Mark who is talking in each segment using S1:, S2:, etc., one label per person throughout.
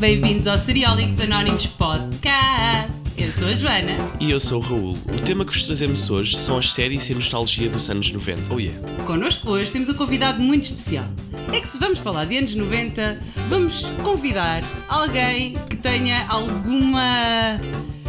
S1: Bem-vindos ao Seriólicos Anónimos Podcast. Eu sou a Joana.
S2: E eu sou o Raul. O tema que vos trazemos hoje são as séries e a nostalgia dos anos 90.
S3: Oh yeah.
S1: Connosco hoje temos um convidado muito especial. É que se vamos falar de anos 90, vamos convidar alguém que tenha alguma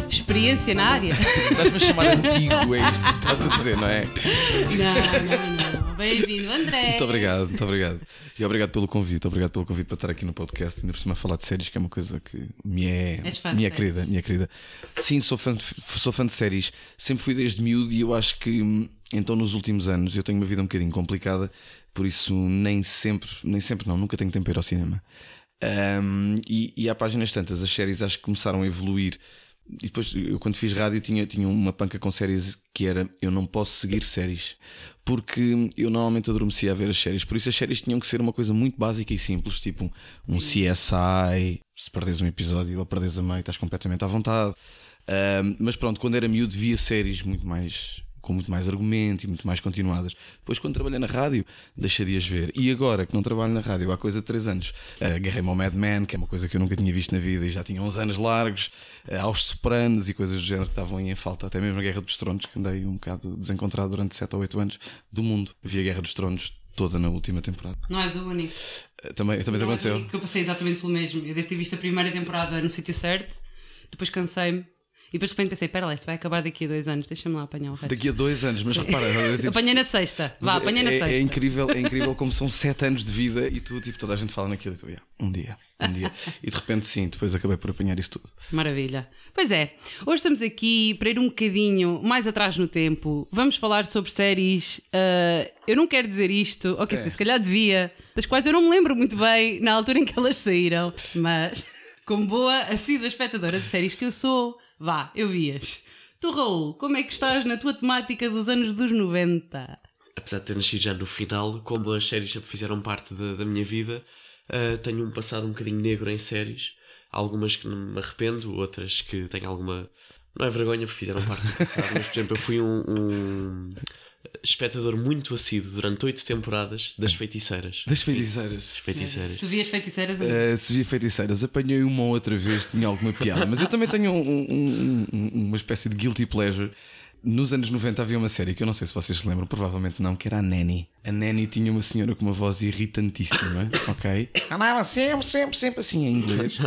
S1: experiência na área.
S3: Estás-me a chamar antigo, é isto que estás a dizer, não é?
S1: Não, não, não. Bem-vindo, André.
S3: Muito obrigado, muito obrigado. E obrigado pelo convite, obrigado pelo convite para estar aqui no podcast, ainda por cima a falar de séries, que é uma coisa que me é. Minha querida, minha querida. Sim, sou fã, de, sou fã de séries, sempre fui desde miúdo e eu acho que então nos últimos anos eu tenho uma vida um bocadinho complicada, por isso nem sempre, nem sempre não, nunca tenho tempo para ir ao cinema. Um, e, e há páginas tantas, as séries acho que começaram a evoluir. E depois, eu quando fiz rádio, tinha, tinha uma panca com séries que era: eu não posso seguir séries, porque eu normalmente adormecia a ver as séries. Por isso, as séries tinham que ser uma coisa muito básica e simples, tipo um CSI. Se perdes um episódio ou perdes a meio, estás completamente à vontade. Um, mas pronto, quando era miúdo, via séries muito mais com muito mais argumento e muito mais continuadas. Depois, quando trabalhei na rádio, deixei de as ver. E agora que não trabalho na rádio há coisa de 3 anos, agarrei-me ao Mad Men, que é uma coisa que eu nunca tinha visto na vida e já tinha uns anos largos, eh, aos Sopranos e coisas do género que estavam aí em falta. Até mesmo a Guerra dos Tronos, que andei um bocado desencontrado durante 7 ou 8 anos do mundo. Vi a Guerra dos Tronos toda na última temporada.
S1: Não és o único.
S3: Eh, Também, também
S1: Não
S3: aconteceu?
S1: que Eu passei exatamente pelo mesmo. Eu devo ter visto a primeira temporada no sítio certo, depois cansei-me. E depois de repente pensei, pera lá, isto vai acabar daqui a dois anos, deixa-me lá apanhar o resto.
S3: Daqui a dois anos, mas repara, é tipo-
S1: Apanhei na sexta. Vá, apanhei na
S3: é,
S1: sexta.
S3: É incrível, é incrível como são sete anos de vida e tu, tipo, toda a gente fala naquilo e tu, "Yeah, um dia, um dia. E de repente, sim, depois acabei por apanhar isso tudo.
S1: Maravilha. Pois é, hoje estamos aqui para ir um bocadinho mais atrás no tempo. Vamos falar sobre séries. ah, eu não quero dizer isto, ok,
S3: É.
S1: se calhar devia, das quais eu não me lembro muito bem na altura em que elas saíram, mas como boa assídua espectadora de séries que eu sou, vá, eu vias. Tu, Raul, como é que estás na tua temática dos anos dos 90?
S2: Apesar de ter nascido já no final, como as séries sempre fizeram parte da, da minha vida, ah, tenho um passado um bocadinho negro em séries. Algumas que não me arrependo, outras que tenho alguma. Não é vergonha porque fizeram parte do passado, mas por exemplo, eu fui um, um espectador muito assíduo durante oito temporadas das feiticeiras.
S3: Das feiticeiras.
S2: As feiticeiras.
S1: Tu vias feiticeiras?
S3: Uh, se vi feiticeiras, apanhei uma ou outra vez, tinha alguma piada, mas eu também tenho um- um- um- uma espécie de guilty pleasure. Nos anos 90 havia uma série que eu não sei se vocês se lembram, provavelmente não, que era a Nanny. A Nanny tinha uma senhora com uma voz irritantíssima, ok? Andava sempre, sempre, sempre assim em inglês.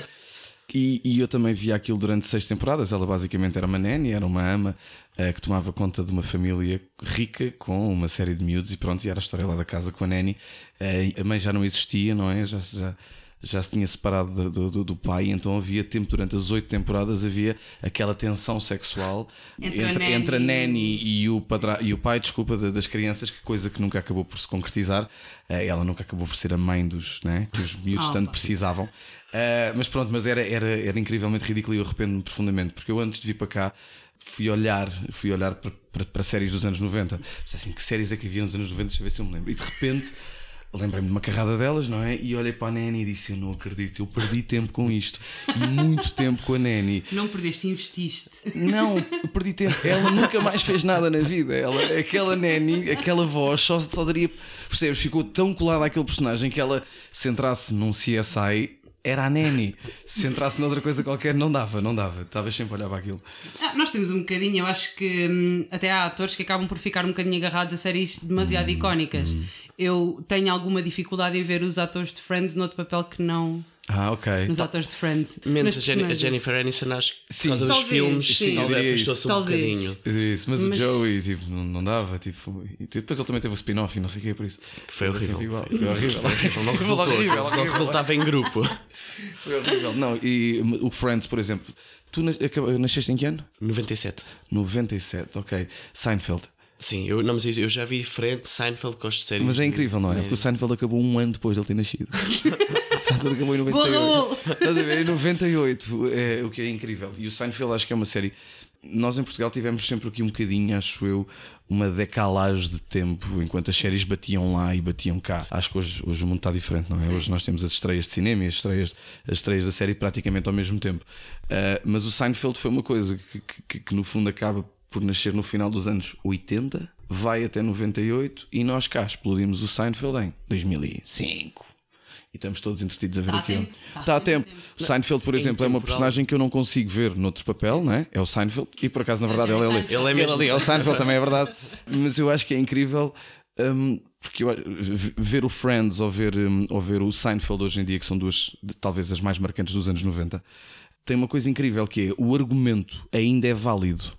S3: E, e eu também via aquilo durante seis temporadas. Ela basicamente era uma nanny, era uma ama eh, que tomava conta de uma família rica com uma série de miúdos e pronto, e era a história lá da casa com a nanny. Eh, a mãe já não existia, não é? Já, já, já se tinha separado do, do- do, pai, então havia tempo durante as oito temporadas havia aquela tensão sexual
S1: Entre a
S3: entre,
S1: nanny
S3: entre a
S1: e o-
S3: nanny e o, padra... e o pai, desculpa, da- das crianças, que coisa que nunca acabou por se concretizar. Eh, ela nunca acabou por ser a mãe dos, né? que os miúdos
S1: Ah,
S3: tanto precisavam. Uh, mas pronto, mas era, era, era incrivelmente ridículo e eu arrependo-me profundamente, porque eu antes de vir para cá fui olhar, fui olhar para, para, para séries dos anos 90. Pensei assim, que séries é que havia nos anos 90? Deixa eu ver se eu me lembro. E de repente lembrei-me de uma carrada delas, não é? E olhei para a Nanny e disse: Eu não acredito, eu perdi tempo com isto. E muito tempo com a Nanny.
S1: Não perdeste, investiste.
S3: Não, eu perdi tempo. Ela nunca mais fez nada na vida. Ela, aquela Nanny, aquela voz, só, só daria. Percebes? Ficou tão colada àquele personagem que ela, se entrasse num CSI, era a Nanny. Se entrasse noutra coisa qualquer, não dava, não dava. Estavas sempre a olhar para aquilo.
S1: Ah, nós temos um bocadinho, eu acho que hum, até há atores que acabam por ficar um bocadinho agarrados a séries demasiado icónicas. Eu tenho alguma dificuldade em ver os atores de Friends noutro papel que não
S3: Ah, ok.
S1: nos atores de Friends.
S2: Menos a, Jenny- a. Jennifer Aniston, acho que
S3: Sim.
S2: por causa dos
S1: Talvez,
S2: filmes,
S1: sim.
S2: afastou-se um
S1: Talvez.
S2: bocadinho.
S3: Eu diria isso, mas,
S1: Mas-
S3: o Joey tipo, não, não dava. Tipo, e depois ele também teve o spin-off e não sei o que é por isso.
S2: Que foi horrível.
S3: Sempre igual. Foi horrível.
S2: Não resultou,
S3: horrível,
S2: só
S3: horrível.
S2: resultava em grupo.
S3: Foi horrível. Não, e o Friends, por exemplo, tu nasceste em que ano?
S2: 97.
S3: 97, ok. Seinfeld.
S2: Sim, eu, não, mas eu já vi Fred Seinfeld gosto de séries.
S3: Mas é incrível, não é? Porque o Seinfeld acabou um ano depois de ele ter nascido. o Seinfeld acabou em
S1: Boa,
S3: 98.
S1: Raul!
S3: Estás a ver? Em 98, é, o que é incrível. E o Seinfeld acho que é uma série. Nós em Portugal tivemos sempre aqui um bocadinho, acho eu, uma decalagem de tempo enquanto as séries batiam lá e batiam cá. Acho que hoje, hoje o mundo está diferente, não é? Hoje nós temos as estreias de cinema e as estreias, as estreias da série praticamente ao mesmo tempo. Ah, mas o Seinfeld foi uma coisa que, que- que- que no fundo acaba por nascer no final dos anos 80, vai até 98 e nós cá explodimos o Seinfeld em 2005. e estamos todos entretidos a ver
S1: Tá
S3: aquilo.
S1: tempo. Tá
S3: Está a tempo.
S1: tempo.
S3: Seinfeld, por exemplo, é uma personagem que eu não consigo ver noutro papel, não é? É o Seinfeld, e por acaso, na verdade, ele,
S1: Jerry
S3: é ali.
S2: Ele é mesmo
S3: ali, é o Seinfeld também, é verdade. Mas eu acho que é incrível. hum, porque eu, ver o Friends ou ver, hum, ou ver o Seinfeld hoje em dia, que são duas, talvez as mais marcantes dos anos 90, tem uma coisa incrível que é o argumento ainda é válido.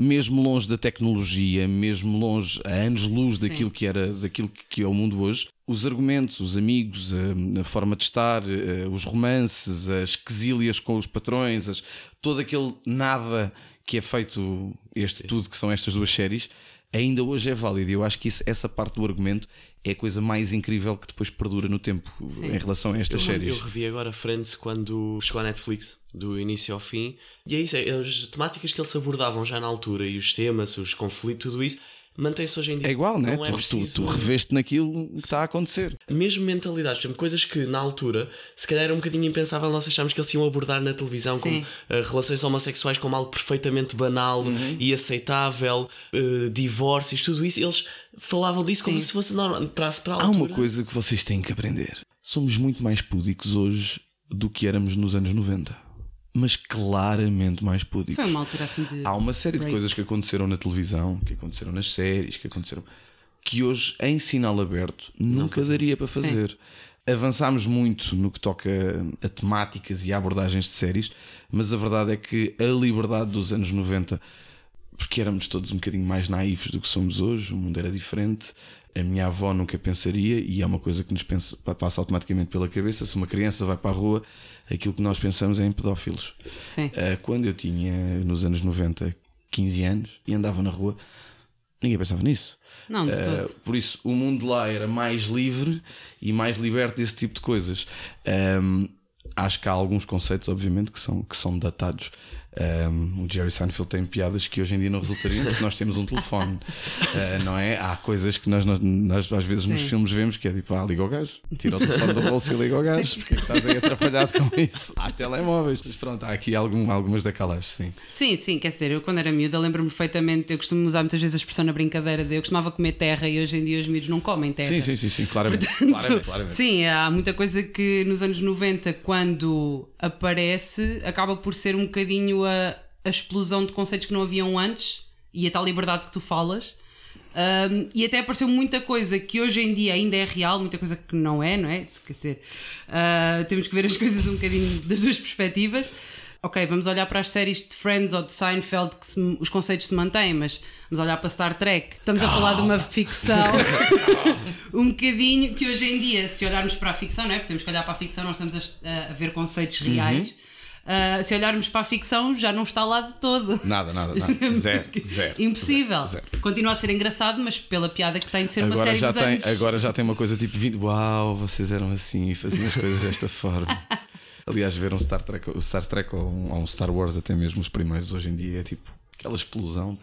S3: Mesmo longe da tecnologia, mesmo longe a anos-luz daquilo que era daquilo que- que é o mundo hoje, os argumentos, os amigos, a, a forma de estar, eh, os romances, as quesílias com os patrões, as- todo aquele nada que é feito, este tudo que são estas duas séries, ainda hoje é válido. E eu acho que isso- essa parte do argumento é a coisa mais incrível que depois perdura no tempo
S1: Sim.
S3: em relação a estas
S2: Eu,
S3: séries.
S2: eu revi agora Friends quando chegou à Netflix, do início ao fim, e é isso, é, as temáticas que eles abordavam já na altura e os temas, os conflitos, tudo isso, mantém-se hoje em dia.
S3: É igual, né?
S2: Não é
S3: tu,
S2: preciso-
S3: tu reveste naquilo que está a acontecer.
S2: Mesmo mentalidades, por exemplo, coisas que na altura se calhar era um bocadinho impensável, nós achámos que eles iam abordar na televisão
S1: Sim.
S2: como eh, relações homossexuais como algo perfeitamente banal
S3: Uhum.
S2: e aceitável, eh, divórcios, tudo isso, eles falavam disso como
S1: Sim.
S2: se fosse normal. Para, para a
S3: Há uma coisa que vocês têm que aprender. Somos muito mais púdicos hoje do que éramos nos anos 90. Mas claramente mais púdicos.
S1: Foi uma altura assim de.
S3: Há uma série de
S1: break.
S3: coisas que aconteceram na televisão, que aconteceram nas séries, que aconteceram. que hoje, em sinal aberto, nunca daria para fazer. Avançámos muito no que toca a temáticas e a abordagens de séries, mas a verdade é que a liberdade dos anos 90, porque éramos todos um bocadinho mais naivos do que somos hoje, o mundo era diferente. A minha avó nunca pensaria, e é uma coisa que nos pensa, passa automaticamente pela cabeça: se uma criança vai para a rua, aquilo que nós pensamos é em pedófilos.
S1: Sim.
S3: Uh, quando eu tinha, nos anos 90, 15 anos e andava na rua, ninguém pensava nisso.
S1: Não, de
S3: Uh,
S1: todo.
S3: por isso, o mundo lá era mais livre e mais liberto desse tipo de coisas. Um, acho que há alguns conceitos, obviamente, que são, que são datados. Um, o Jerry Seinfeld tem piadas que hoje em dia não resultariam porque nós temos um telefone, Uh, não é? Há coisas que nós, nós, nós às vezes nos
S1: Sim.
S3: filmes vemos que é tipo, ah, liga o gajo, tira o telefone do bolso e liga o gajo, porque é que estás aí atrapalhado com isso? Há telemóveis, mas pronto, há aqui algum, algumas daquelas, sim.
S1: Sim, sim, quer dizer, eu quando era miúda lembro-me perfeitamente, eu costumo usar muitas vezes a expressão na brincadeira de eu costumava comer terra e hoje em dia os miúdos não comem terra.
S3: Sim, sim, sim, sim, claramente. claramente, claramente.
S1: Sim, há muita coisa que nos anos 90, quando aparece, acaba por ser um bocadinho a, a explosão de conceitos que não haviam antes e a tal liberdade que tu falas. Um, e até apareceu muita coisa que hoje em dia ainda é real, muita coisa que não é, não é? Dizer, uh, temos que ver as coisas um bocadinho das duas perspectivas. Ok, vamos olhar para as séries de Friends ou de Seinfeld que se- os conceitos se mantêm, mas vamos olhar para Star Trek. Estamos a falar de uma ficção um bocadinho que hoje em dia, se olharmos para a ficção, não é? Porque temos que olhar para a ficção, nós estamos a, a ver conceitos reais. Ah, se olharmos para a ficção, já não está lá de todo.
S3: Nada, nada, nada. Zero, zero.
S1: Impossível.
S3: Zero.
S1: Continua a ser engraçado, mas pela piada que tem de ser uma
S3: Agora
S1: série
S3: já, tem,
S1: anos.
S3: agora já tem uma coisa tipo 20. Uau, vocês eram assim e faziam as coisas desta forma. Aliás, ver um Star Trek, o Star Trek ou um, ou um Star Wars, até mesmo os primeiros hoje em dia, é tipo aquela explosão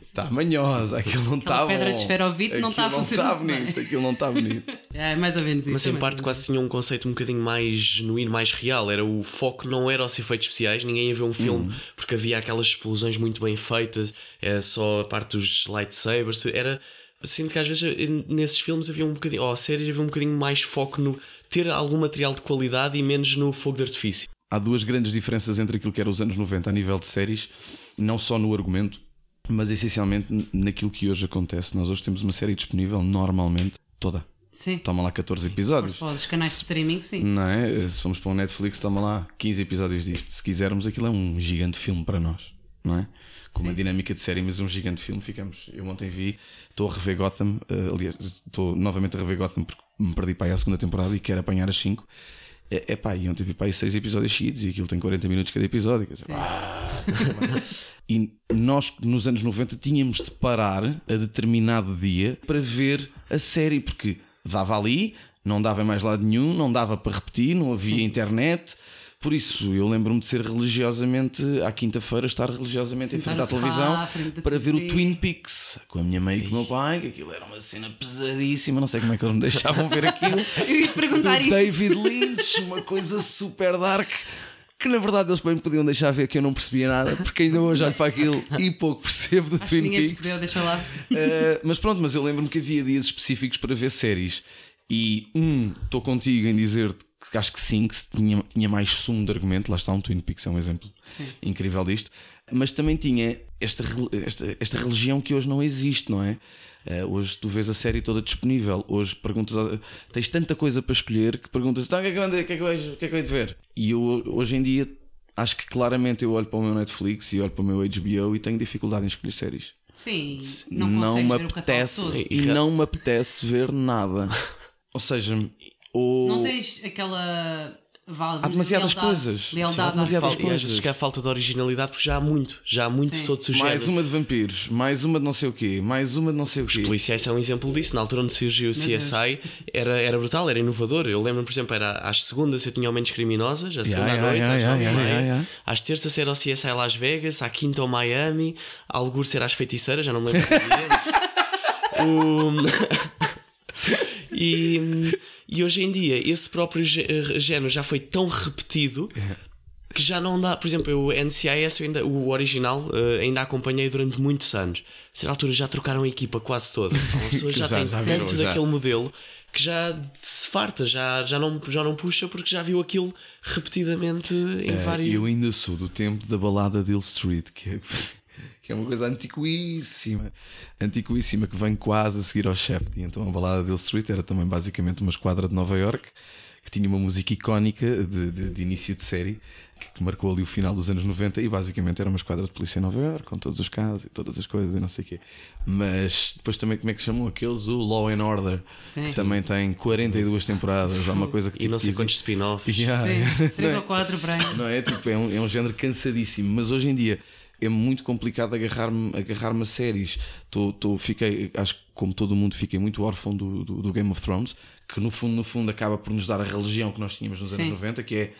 S3: está tá manhosa, aquilo não está bom.
S1: pedra de esferovite não está a
S3: Aquilo
S1: funcionar
S3: Não
S1: bem.
S3: bonito, aquilo não está bonito.
S1: É mais ou menos isso.
S2: Mas em
S1: é
S2: parte quase tinha um conceito um bocadinho mais genuíno, mais real. Era o foco não era aos efeitos especiais, ninguém ia ver um filme porque havia aquelas explosões muito bem feitas, é só a parte dos lightsabers. Era. Sinto que às vezes nesses filmes havia um bocadinho, ou séries havia um bocadinho mais foco no ter algum material de qualidade e menos no fogo de artifício.
S3: Há duas grandes diferenças entre aquilo que era os anos 90 a nível de séries, não só no argumento, mas essencialmente naquilo que hoje acontece. Nós hoje temos uma série disponível, normalmente, toda.
S1: Sim.
S3: Toma lá 14 episódios.
S1: Para os canais de streaming, sim.
S3: Não é? Se formos para o Netflix, toma lá 15 episódios disto. Se quisermos, aquilo é um gigante filme para nós, não é? Com uma dinâmica de série, mas um gigante filme. Ficamos. Eu ontem vi, estou a rever Gotham, eh, aliás, estou novamente a rever Gotham porque me perdi para aí a segunda temporada e quero apanhar as 5. É, é pá, e ontem vi para aí 6 episódios seguidos e aquilo tem 40 minutos cada episódio. Dizer, ah, e nós, nos anos 90, tínhamos de parar a determinado dia para ver a série, porque dava ali, não dava em mais lado nenhum, não dava para repetir, não havia internet. Por isso, eu lembro-me de ser religiosamente, à quinta-feira, estar religiosamente em frente à televisão
S1: frente
S3: para ver o. Twin Peaks com a minha mãe e com o meu pai, que aquilo era uma cena pesadíssima, não sei como é que eles me deixavam ver aquilo.
S1: Eu ia perguntar
S3: do
S1: isso.
S3: David Lynch, uma coisa super dark. Que na verdade eles bem podiam deixar ver que eu não percebia nada, porque ainda hoje olho para aquilo e pouco percebo do
S1: Acho
S3: Twin
S1: ninguém
S3: Peaks.
S1: percebeu, deixa lá.
S3: Uh, mas pronto, mas eu lembro-me que havia dias específicos para ver séries. E, um, estou contigo em dizer que acho que sim, que tinha, tinha mais sumo de argumento. Lá está, um Twin Peaks é um exemplo
S1: Sim.
S3: incrível disto. Mas também tinha esta, esta, esta religião que hoje não existe, não é? Uh, hoje tu vês a série toda disponível. Hoje perguntas, a, tens tanta coisa para escolher que perguntas, tá, o que é que, eu, que, é que, eu, que é que eu hei de ver? E eu, hoje em dia, acho que claramente eu olho para o meu Netflix e olho para o meu HBO e tenho dificuldade em escolher séries.
S1: Sim, não,
S3: Não, me
S1: o
S3: apetece e não me apetece ver nada. Ou seja, ou
S1: Não tens aquela. Vá,
S3: Há demasiadas
S1: lealdade-
S3: coisas. Sim, há
S1: Lealdade à
S3: demasiadas.
S2: E às
S3: coisas.
S2: vezes que há falta de originalidade porque já há muito, já há muito
S1: Sim.
S2: de todos os
S3: mais
S2: géneros.
S3: uma de vampiros, mais uma de não sei o quê, mais uma de não sei o
S2: Os
S3: quê.
S2: policiais são um exemplo disso. Na altura onde surgiu o CSI, era, era brutal, era inovador. Eu lembro, por exemplo, era às segundas eu tinha Mentes Criminosas, a segunda
S3: Yeah,
S2: à noite,
S3: yeah,
S2: às nove
S3: yeah,
S2: meia.
S3: yeah, yeah.
S2: Às terças era o CSI Las Vegas, à quinta o Miami, a algures era as feiticeiras, já não me lembro O- e, e hoje em dia esse próprio gé- género já foi tão repetido que já não dá. Por exemplo, eu, NCIS, ainda, o original, eh, ainda acompanhei durante muitos anos. A certa altura já trocaram a equipa quase toda. Uma pessoa já,
S3: Já-
S2: tem
S3: já
S2: tanto
S3: virou, já.
S2: daquele modelo que já se farta, já, já, não, já não puxa porque já viu aquilo repetidamente em
S3: Eh,
S2: vários.
S3: Eu ainda sou do tempo da balada de Hill Street, que é, que é uma coisa antiquíssima, antiquíssima, que vem quase a seguir ao Shaft. E então a balada de Hill Street era também basicamente uma esquadra de Nova York que tinha uma música icónica de, de- de início de série que, que marcou ali o final dos anos 90 e basicamente era uma esquadra de polícia em Nova York com todos os casos e todas as coisas e não sei o quê. Mas depois também, como é que se chamam aqueles? O Law and Order,
S1: Sim.
S3: que também tem 42 temporadas, há uma coisa que
S2: E
S3: tipo,
S2: não sei quantos spin-offs.
S3: Yeah,
S1: Sim, três
S3: Não é?
S1: ou quatro para aí.
S3: não é? Tipo, é um, é um género cansadíssimo, mas hoje em dia é muito complicado agarrar-me agarrar a séries. Tô, tô, fiquei, acho que como todo mundo, fiquei muito órfão do, do, do Game of Thrones, que no fundo, no fundo acaba por nos dar a religião que nós tínhamos nos anos
S1: Sim.
S3: 90, que é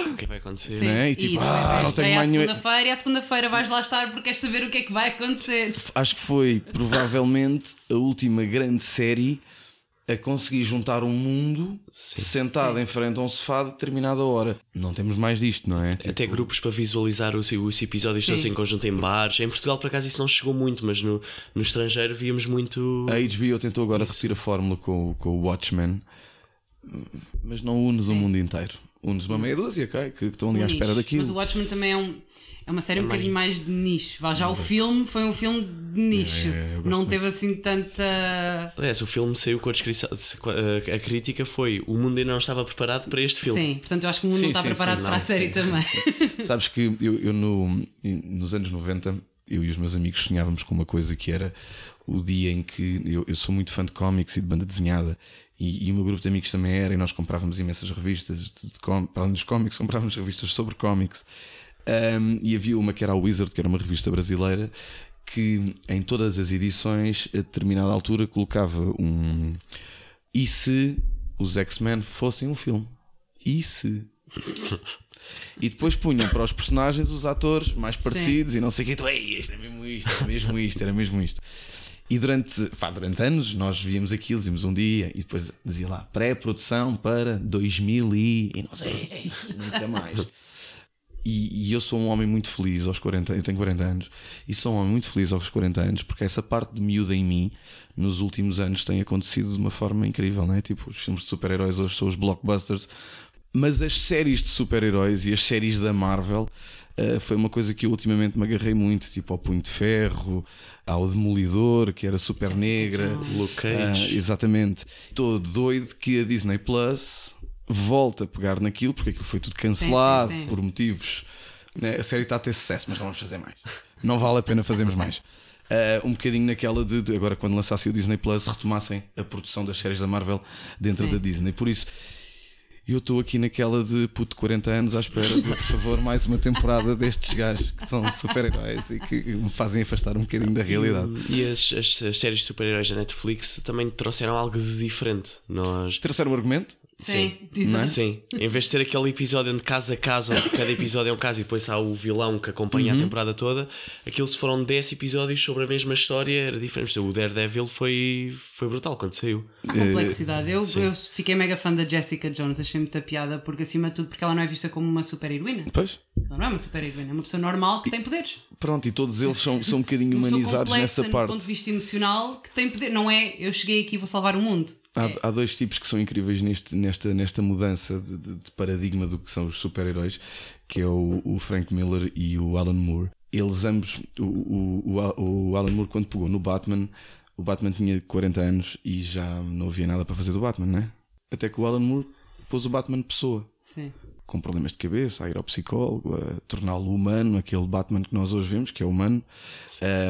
S2: O que é que vai acontecer?
S1: Sim.
S3: né? E
S1: E
S3: tipo,
S1: depois
S3: ah,
S1: vais
S3: não tenho mais nenhuma-
S1: segunda-feira e à segunda-feira vais lá estar porque queres saber o que é que vai acontecer.
S3: acho que foi provavelmente a última grande série a conseguir juntar um mundo sentado em frente a um sofá a determinada hora. Não temos mais disto, não é? Tipo,
S2: Até grupos para visualizar os, os episódios
S1: Sim.
S2: todos em conjunto em bares. Em Portugal, por acaso, isso não chegou muito, mas no, no estrangeiro víamos muito.
S3: A HBO tentou agora repetir a fórmula com, o- com o Watchmen, mas não unes o mundo inteiro. Unes uma meia dúzia, ok? Que, que estão ali à espera daquilo.
S1: Mas o Watchmen também é, um, é uma série um bocadinho mais de nicho. Vá, já o filme foi um filme de nicho.
S3: É, eu gosto
S1: não
S3: muito.
S1: teve assim tanta.
S2: Aliás, o filme saiu com a descrição. A, a crítica foi: o mundo ainda não estava preparado para este filme.
S1: Sim, portanto eu acho que o mundo
S3: Sim,
S1: não está
S3: sim,
S1: preparado
S3: sim,
S1: para a
S3: não,
S1: série
S3: sim, sim,
S1: também.
S3: Sabes que eu, eu no, nos anos 90, eu e os meus amigos sonhávamos com uma coisa que era o dia em que eu, eu sou muito fã de cómics e de banda desenhada. E, e o meu grupo de amigos também era, e nós comprávamos imensas revistas de, de com- para além dos cómics, comprávamos revistas sobre cómics. Um, e havia uma que era a Wizard, que era uma revista brasileira, que em todas as edições, a determinada altura, colocava um. E se os X-Men fossem um filme? E se? E depois punham para os personagens os atores mais parecidos e não sei o que. Tu, Ei, isto era mesmo isto, era mesmo isto, era mesmo isto. E durante, pá, durante anos nós víamos aquilo, dizíamos um dia e depois dizia lá pré-produção para 2000 e, e não sei, nunca mais. E, e eu sou um homem muito feliz aos 40 eu tenho 40 anos e sou um homem muito feliz aos 40 anos porque essa parte de miúda em mim nos últimos anos tem acontecido de uma forma incrível, não é? Tipo, os filmes de super-heróis hoje são os blockbusters, mas as séries de super-heróis e as séries da Marvel eh, foi uma coisa que eu ultimamente me agarrei muito, tipo ao Punho de Ferro, ao Demolidor, que era super negra.
S2: Luke Cage.
S3: Ah, exatamente. Estou doido que a Disney Plus volta a pegar naquilo, porque aquilo foi tudo cancelado
S1: Sim, sim, sim.
S3: por motivos. né? A série está a ter sucesso, mas não vamos fazer mais. Não vale a pena fazermos mais. Ah, um bocadinho naquela de, de agora, quando lançasse o Disney Plus, retomassem a produção das séries da Marvel dentro
S1: Sim.
S3: da Disney. Por isso, eu estou aqui naquela de puto 40 anos à espera de, por favor, mais uma temporada destes gajos que são super-heróis e que me fazem afastar um bocadinho da realidade.
S2: E as, as, as séries de super-heróis da Netflix também trouxeram algo de diferente. Nós.
S3: Terceiro argumento?
S1: Sim,
S3: Não é?
S2: Sim, em vez de ter aquele episódio onde casa a casa, onde cada episódio é um caso e depois há o vilão que acompanha
S3: Uhum.
S2: a temporada toda, aquilo se foram 10 episódios sobre a mesma história, era diferente. O Daredevil foi, foi brutal quando saiu.
S1: Há complexidade. Eu, eu fiquei mega fã da Jessica Jones, achei muita piada, porque acima de tudo, porque ela não é vista como uma super heroína.
S3: Pois.
S1: Ela não é uma super heroína, é uma pessoa normal que tem poderes.
S3: Pronto, e todos eles são, são um bocadinho humanizados
S1: complexa
S3: nessa parte.
S1: ponto de vista emocional que tem poder. Não é eu cheguei aqui e vou salvar o mundo.
S3: Há, há dois tipos que são incríveis neste, nesta, nesta mudança de, de- de paradigma do que são os super-heróis, que é o, o Frank Miller e o Alan Moore. Eles ambos, o, o, o, o Alan Moore, quando pegou no Batman, o Batman tinha 40 anos e já não havia nada para fazer do Batman, né? Até que o Alan Moore pôs o Batman pessoa
S1: Sim.
S3: com problemas de cabeça, a ir ao psicólogo, a torná-lo humano, aquele Batman que nós hoje vemos, que é humano.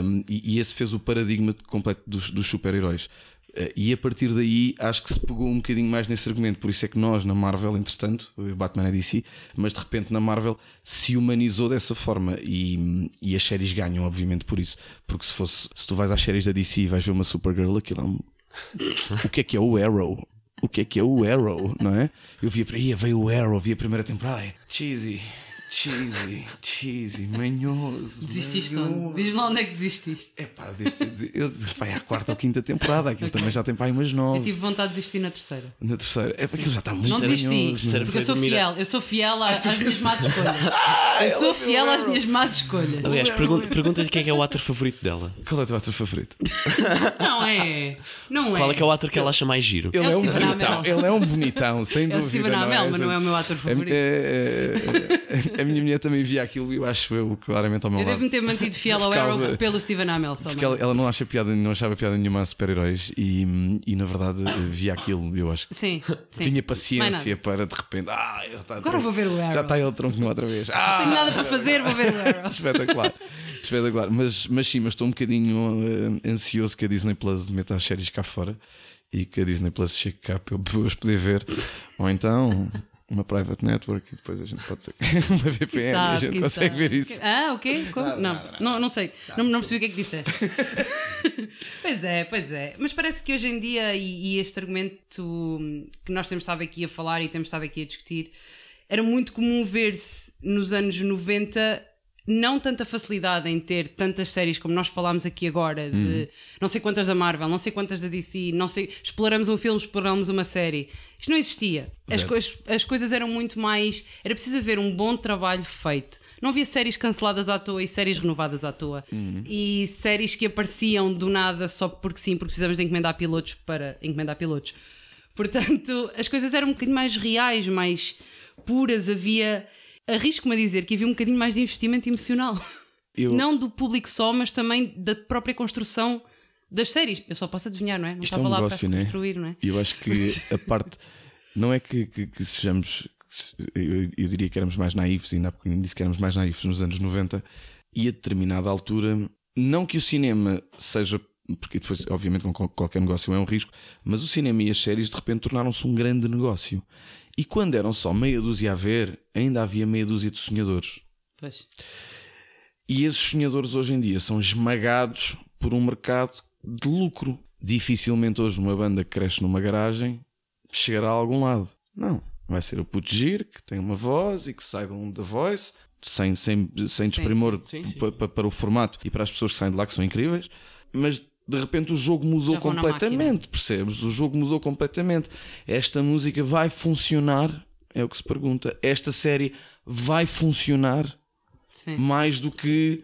S3: Um, e, e esse fez o paradigma completo dos, dos super-heróis. Uh, e a partir daí acho que se pegou um bocadinho mais nesse argumento. Por isso é que nós, na Marvel, entretanto, o Batman é DC, mas de repente na Marvel se humanizou dessa forma. E, e as séries ganham, obviamente, por isso. Porque se fosse, se tu vais às séries da DC e vais ver uma Supergirl, aquilo é um. o que é que é o Arrow? O que é que é o Arrow, não é? Eu via para aí, veio o Arrow, vi a primeira temporada, é cheesy, cheesy, cheesy, manhoso.
S1: Desististe
S3: manhoso.
S1: onde? Diz-me lá onde é que desististe.
S3: É pá, devo ter dizer. Eu disse, vai à quarta ou quinta temporada, aquilo também já tem para aí umas
S1: Eu
S3: nove.
S1: tive vontade de desistir na terceira.
S3: Na terceira, é para aquilo já está muito
S1: Não desisti,
S3: manhoso,
S2: terceira
S1: porque eu sou fiel, eu sou fiel às minhas más escolhas. Eu sou fiel às minhas más escolhas.
S2: Aliás, pergun- pergunta-lhe quem é, que é o ator favorito dela.
S3: Qual é o teu ator favorito?
S1: Não é. Não é.
S2: Qual é que é o ator que ela acha mais giro?
S3: Ele
S1: É o
S3: é, um
S1: Steven
S3: bonitão, ele é um bonitão, sem
S1: É o
S3: dúvida.
S1: Steven
S3: não
S1: Amell,
S3: é?
S1: mas não é o meu ator
S3: A,
S1: favorito.
S3: a- a- minha mulher também via aquilo e eu acho eu claramente ao meu
S1: Eu
S3: lado.
S1: devo-me ter mantido fiel ao Arrow pelo Steven Amell só.
S3: Porque ela, ela não, acha piada, não achava piada nenhuma a super-heróis e, e na verdade via aquilo. Eu acho
S1: Sim, sim.
S3: tinha paciência para de repente. Ah, já está
S1: Agora vou ver o Arrow.
S3: Já está ele tronco no outra vez. Ah,
S1: Não tenho nada para fazer, vou ver o Arrow.
S3: espetacular. espetacular. Mas, mas sim, mas estou um bocadinho eh, ansioso que a Disney Plus meta as séries cá fora e que a Disney Plus chegue cá para eu poder ver. Ou então. Uma private network e depois a gente pode ser uma VPN e a
S1: Sabe,
S3: gente consegue
S1: sabe.
S3: ver isso.
S1: Ah, o quê? Como? Não, não, não sei. Não, não percebi o que é que disseste. pois é, pois é. Mas parece que hoje em dia, e, e este argumento que nós temos estado aqui a falar e temos estado aqui a discutir, era muito comum ver-se nos anos 90 não tanta facilidade em ter tantas séries como nós falámos aqui agora, de não sei quantas da Marvel, não sei quantas da DC, não sei, exploramos um filme, exploramos uma série. Isto não existia. As, cois- as coisas eram muito mais. Era preciso haver um bom trabalho feito. Não havia séries canceladas à toa e séries renovadas à toa. E séries que apareciam do nada só porque sim, porque precisamos de encomendar pilotos para encomendar pilotos. Portanto, as coisas eram um bocadinho mais reais, mais puras. Havia. Arrisco-me a dizer que havia um bocadinho mais de investimento emocional.
S3: Eu-
S1: Não do público só, mas também da própria construção das séries. Eu só posso adivinhar, não é? Não
S3: Isto é
S1: estava
S3: um
S1: lá
S3: negócio,
S1: para
S3: né?
S1: construir, não é?
S3: E eu acho que a parte. Não é que, que, que sejamos. Eu, eu diria que éramos mais naivos, e ainda há disse que éramos mais naivos nos anos 90, e a determinada altura, não que o cinema seja. Porque depois, obviamente, com qual- qualquer negócio é um risco, mas o cinema e as séries de repente tornaram-se um grande negócio. E quando eram só meia dúzia a ver, ainda havia meia dúzia de sonhadores.
S1: Pois.
S3: E esses sonhadores hoje em dia são esmagados por um mercado de lucro. Dificilmente hoje uma banda que cresce numa garagem chegará a algum lado. Não. Vai ser o puto giro que tem uma voz e que sai de um da voice sem, sem, sem desprimor
S2: sim, sim.
S3: pa- pa- para o formato e para as pessoas que saem de lá que são incríveis. Mas de repente o jogo mudou completamente, percebes? O jogo mudou completamente. Esta música vai funcionar? É o que se pergunta. Esta série vai funcionar?
S1: Sim.
S3: mais do que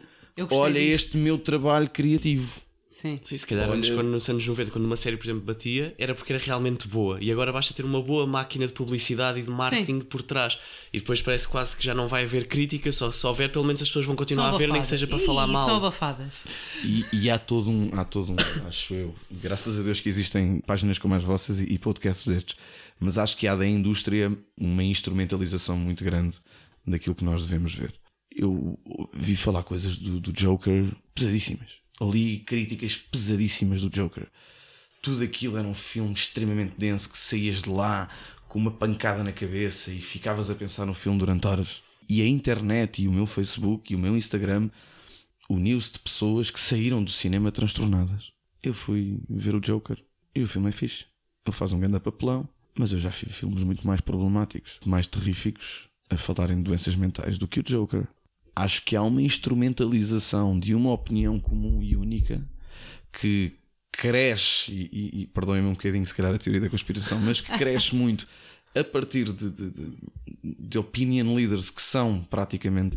S3: olha
S1: disto.
S3: este meu trabalho criativo.
S1: Sim.
S2: Sim, se calhar antes, quando, nos anos 90, quando uma série, por exemplo, batia, era porque era realmente boa. E agora basta ter uma boa máquina de publicidade e de marketing por trás. E depois parece quase que já não vai haver crítica, só se houver, pelo menos as pessoas vão continuar a ver, nem que seja para
S1: Ih,
S2: falar
S1: São
S2: mal.
S1: abafadas.
S3: E, e há todo um, há todo um, acho eu, graças a Deus que existem páginas como as vossas e, e podcasts destes, mas acho que há da indústria uma instrumentalização muito grande daquilo que nós devemos ver. Eu vi falar coisas do, do Joker pesadíssimas. Li críticas pesadíssimas do Joker. Tudo aquilo era um filme extremamente denso que saías de lá com uma pancada na cabeça e ficavas a pensar no filme durante horas. E a internet e o meu Facebook e o meu Instagram uniu-se de pessoas que saíram do cinema transtornadas. Eu fui ver o Joker e o filme é fixe. Ele faz um grande papelão, mas eu já vi filmes muito mais problemáticos, mais terríficos, a falarem de doenças mentais do que o Joker. Acho que há uma instrumentalização de uma opinião comum e única que cresce, e, e, perdoem-me um bocadinho se calhar a teoria da conspiração, mas que cresce muito a partir de, de, de, de opinion leaders que são praticamente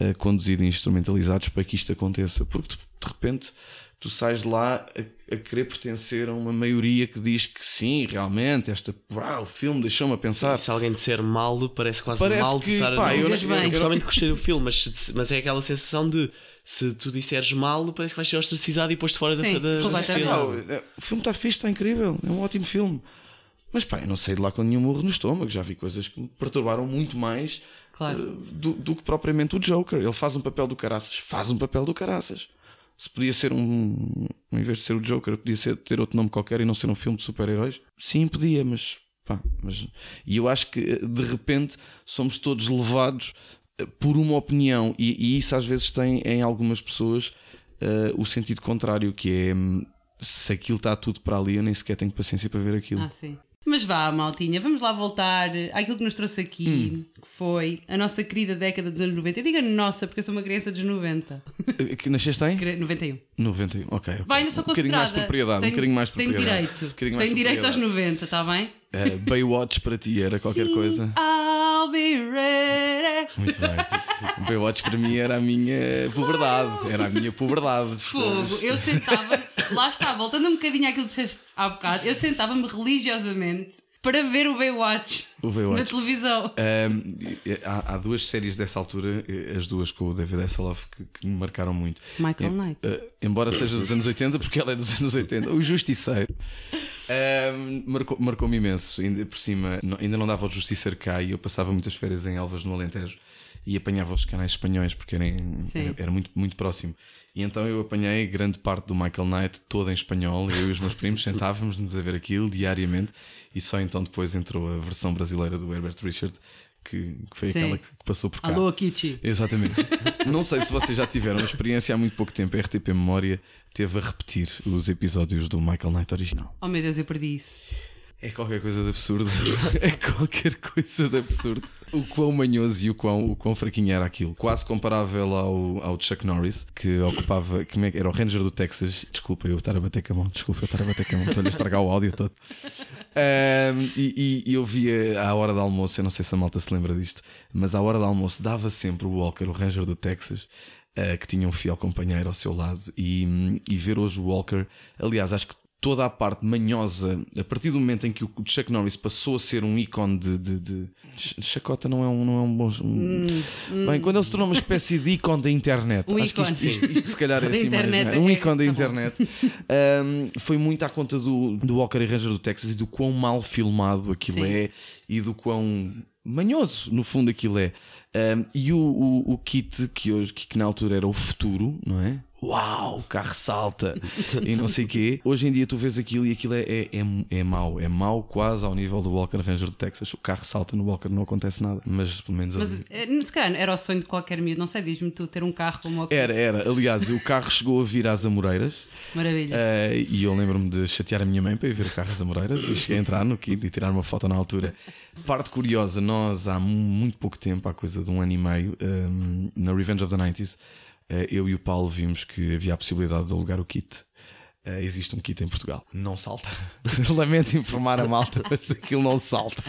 S3: uh, conduzidos e instrumentalizados para que isto aconteça. Porque de, repente tu sais de lá a, a, querer pertencer a uma maioria que diz que sim, realmente, esta, uau, o filme deixou-me a pensar.
S2: Se alguém disser mal, parece quase parece mal que, de estar
S1: pá, a... Eu, eu, eu,
S2: pessoalmente gostei do filme, mas, mas é aquela sensação de se tu disseres mal, parece que vais ser ostracizado e posto fora
S1: sim,
S2: da, da,
S3: da é, O filme está fixe, está incrível, é um ótimo filme. Mas pá, eu não sei de lá com nenhum morro no estômago, já vi coisas que me perturbaram muito mais
S1: claro. uh,
S3: do, do que propriamente o Joker. Ele faz um papel do caraças, faz um papel do caraças se podia ser um. Em vez de ser o Joker, podia ser, ter outro nome qualquer e não ser um filme de super-heróis? Sim, podia, mas. Pá, mas e eu acho que de repente somos todos levados eh, por uma opinião, e, e isso às vezes tem em algumas pessoas uh, o sentido contrário, que é hum, se aquilo está tudo para ali, eu nem sequer tenho paciência para ver aquilo.
S1: Ah, sim. Mas vá, maltinha, vamos lá voltar àquilo que nos trouxe aqui, hum. que foi a nossa querida década dos anos 90. Eu digo nossa, porque eu sou uma criança dos 90.
S3: Eh, que nasceste em?
S1: 91.
S3: 91, ok. okay.
S1: Vai, não sou
S3: um bocadinho mais propriedade,
S1: tenho,
S3: um bocadinho mais propriedade.
S1: Tenho direito. Um tenho direito aos 90, está bem?
S3: Uh, Baywatch para ti era qualquer
S1: Sim,
S3: coisa.
S1: I'll be ready.
S3: Muito bem. Baywatch para mim era a minha puberdade. Era a minha puberdade.
S1: Fogo. Eu sentava, lá está, voltando um bocadinho àquilo que disseste há bocado, eu sentava-me religiosamente para ver o Baywatch,
S3: o Baywatch.
S1: na televisão.
S3: Um, há, há, duas séries dessa altura, as duas com o David Hasselhoff, que, que me marcaram muito.
S1: Michael Knight.
S3: Uh, embora seja dos anos 80, porque ela é dos anos 80. O Justiceiro. Um, marcou-me marcou imenso. Ainda por cima, não, ainda não dava o Justiceiro cá e eu passava muitas férias em Alvas no Alentejo e apanhava os canais espanhóis porque era, era, era, muito, muito próximo. E então eu apanhei grande parte do Michael Knight, toda em espanhol. Eu e os meus primos sentávamos-nos a ver aquilo diariamente. E só então depois entrou a versão brasileira do Herbert Richard, que, que foi Sim. aquela que passou por cá.
S1: Alô, Kitty.
S3: Exatamente. Não sei se vocês já tiveram experiência há muito pouco tempo. A RTP Memória teve a repetir os episódios do Michael Knight original.
S1: Oh meu Deus, eu perdi isso.
S3: É qualquer coisa de absurdo. é qualquer coisa de absurdo. O quão manhoso e o quão, o quão fraquinho era aquilo. Quase comparável ao, ao Chuck Norris, que ocupava. Que era o Ranger do Texas. Desculpa eu estar a bater com a mão. Desculpa eu estar a bater com a mão. Estou-lhe a estragar o áudio todo. Um, e, e, eu via à hora do almoço, eu não sei se a malta se lembra disto, mas à hora do almoço dava sempre o Walker, o Ranger do Texas. Uh, que tinha um fiel companheiro ao seu lado, e, e ver hoje o Walker, aliás, acho que toda a parte manhosa, a partir do momento em que o Chuck Norris passou a ser um ícone de. de, de... Chacota não é um, não é um bom. Um... Hum, Bem, quando ele se tornou uma espécie de ícone da internet,
S1: um
S3: acho ícone, que isto, isto, isto, se calhar é assim mais, é? um ícone da tá internet, um, foi muito à conta do, do Walker e Ranger do Texas e do quão mal filmado aquilo Sim. é e do quão manhoso, no fundo, aquilo é. Um, e o, o, o kit que hoje, que na altura era o futuro, não é? Uau, o carro salta e não sei o quê. Hoje em dia tu vês aquilo e aquilo é, é, é, é mau, é mau quase ao nível do Walker Ranger do Texas. O carro salta no Walker, não acontece nada, mas pelo menos
S1: Mas ali... Eh, se calhar era o sonho de qualquer miúdo, não sei, diz-me tu ter um carro como o Walker.
S3: Era, era. Aliás, o carro chegou a vir às Amoreiras.
S1: Maravilha.
S3: Uh, e eu lembro-me de chatear a minha mãe para ir ver o carro às Amoreiras e cheguei a entrar no kit e tirar uma foto na altura. Parte curiosa, nós há muito pouco tempo, há coisa de um ano e meio, um, ehm, na Revenge of the 90s, eh, eu e o Paulo vimos que havia a possibilidade de alugar o kit. Uh, existe um kit em Portugal. Não salta. Lamento informar a malta, mas aquilo não salta.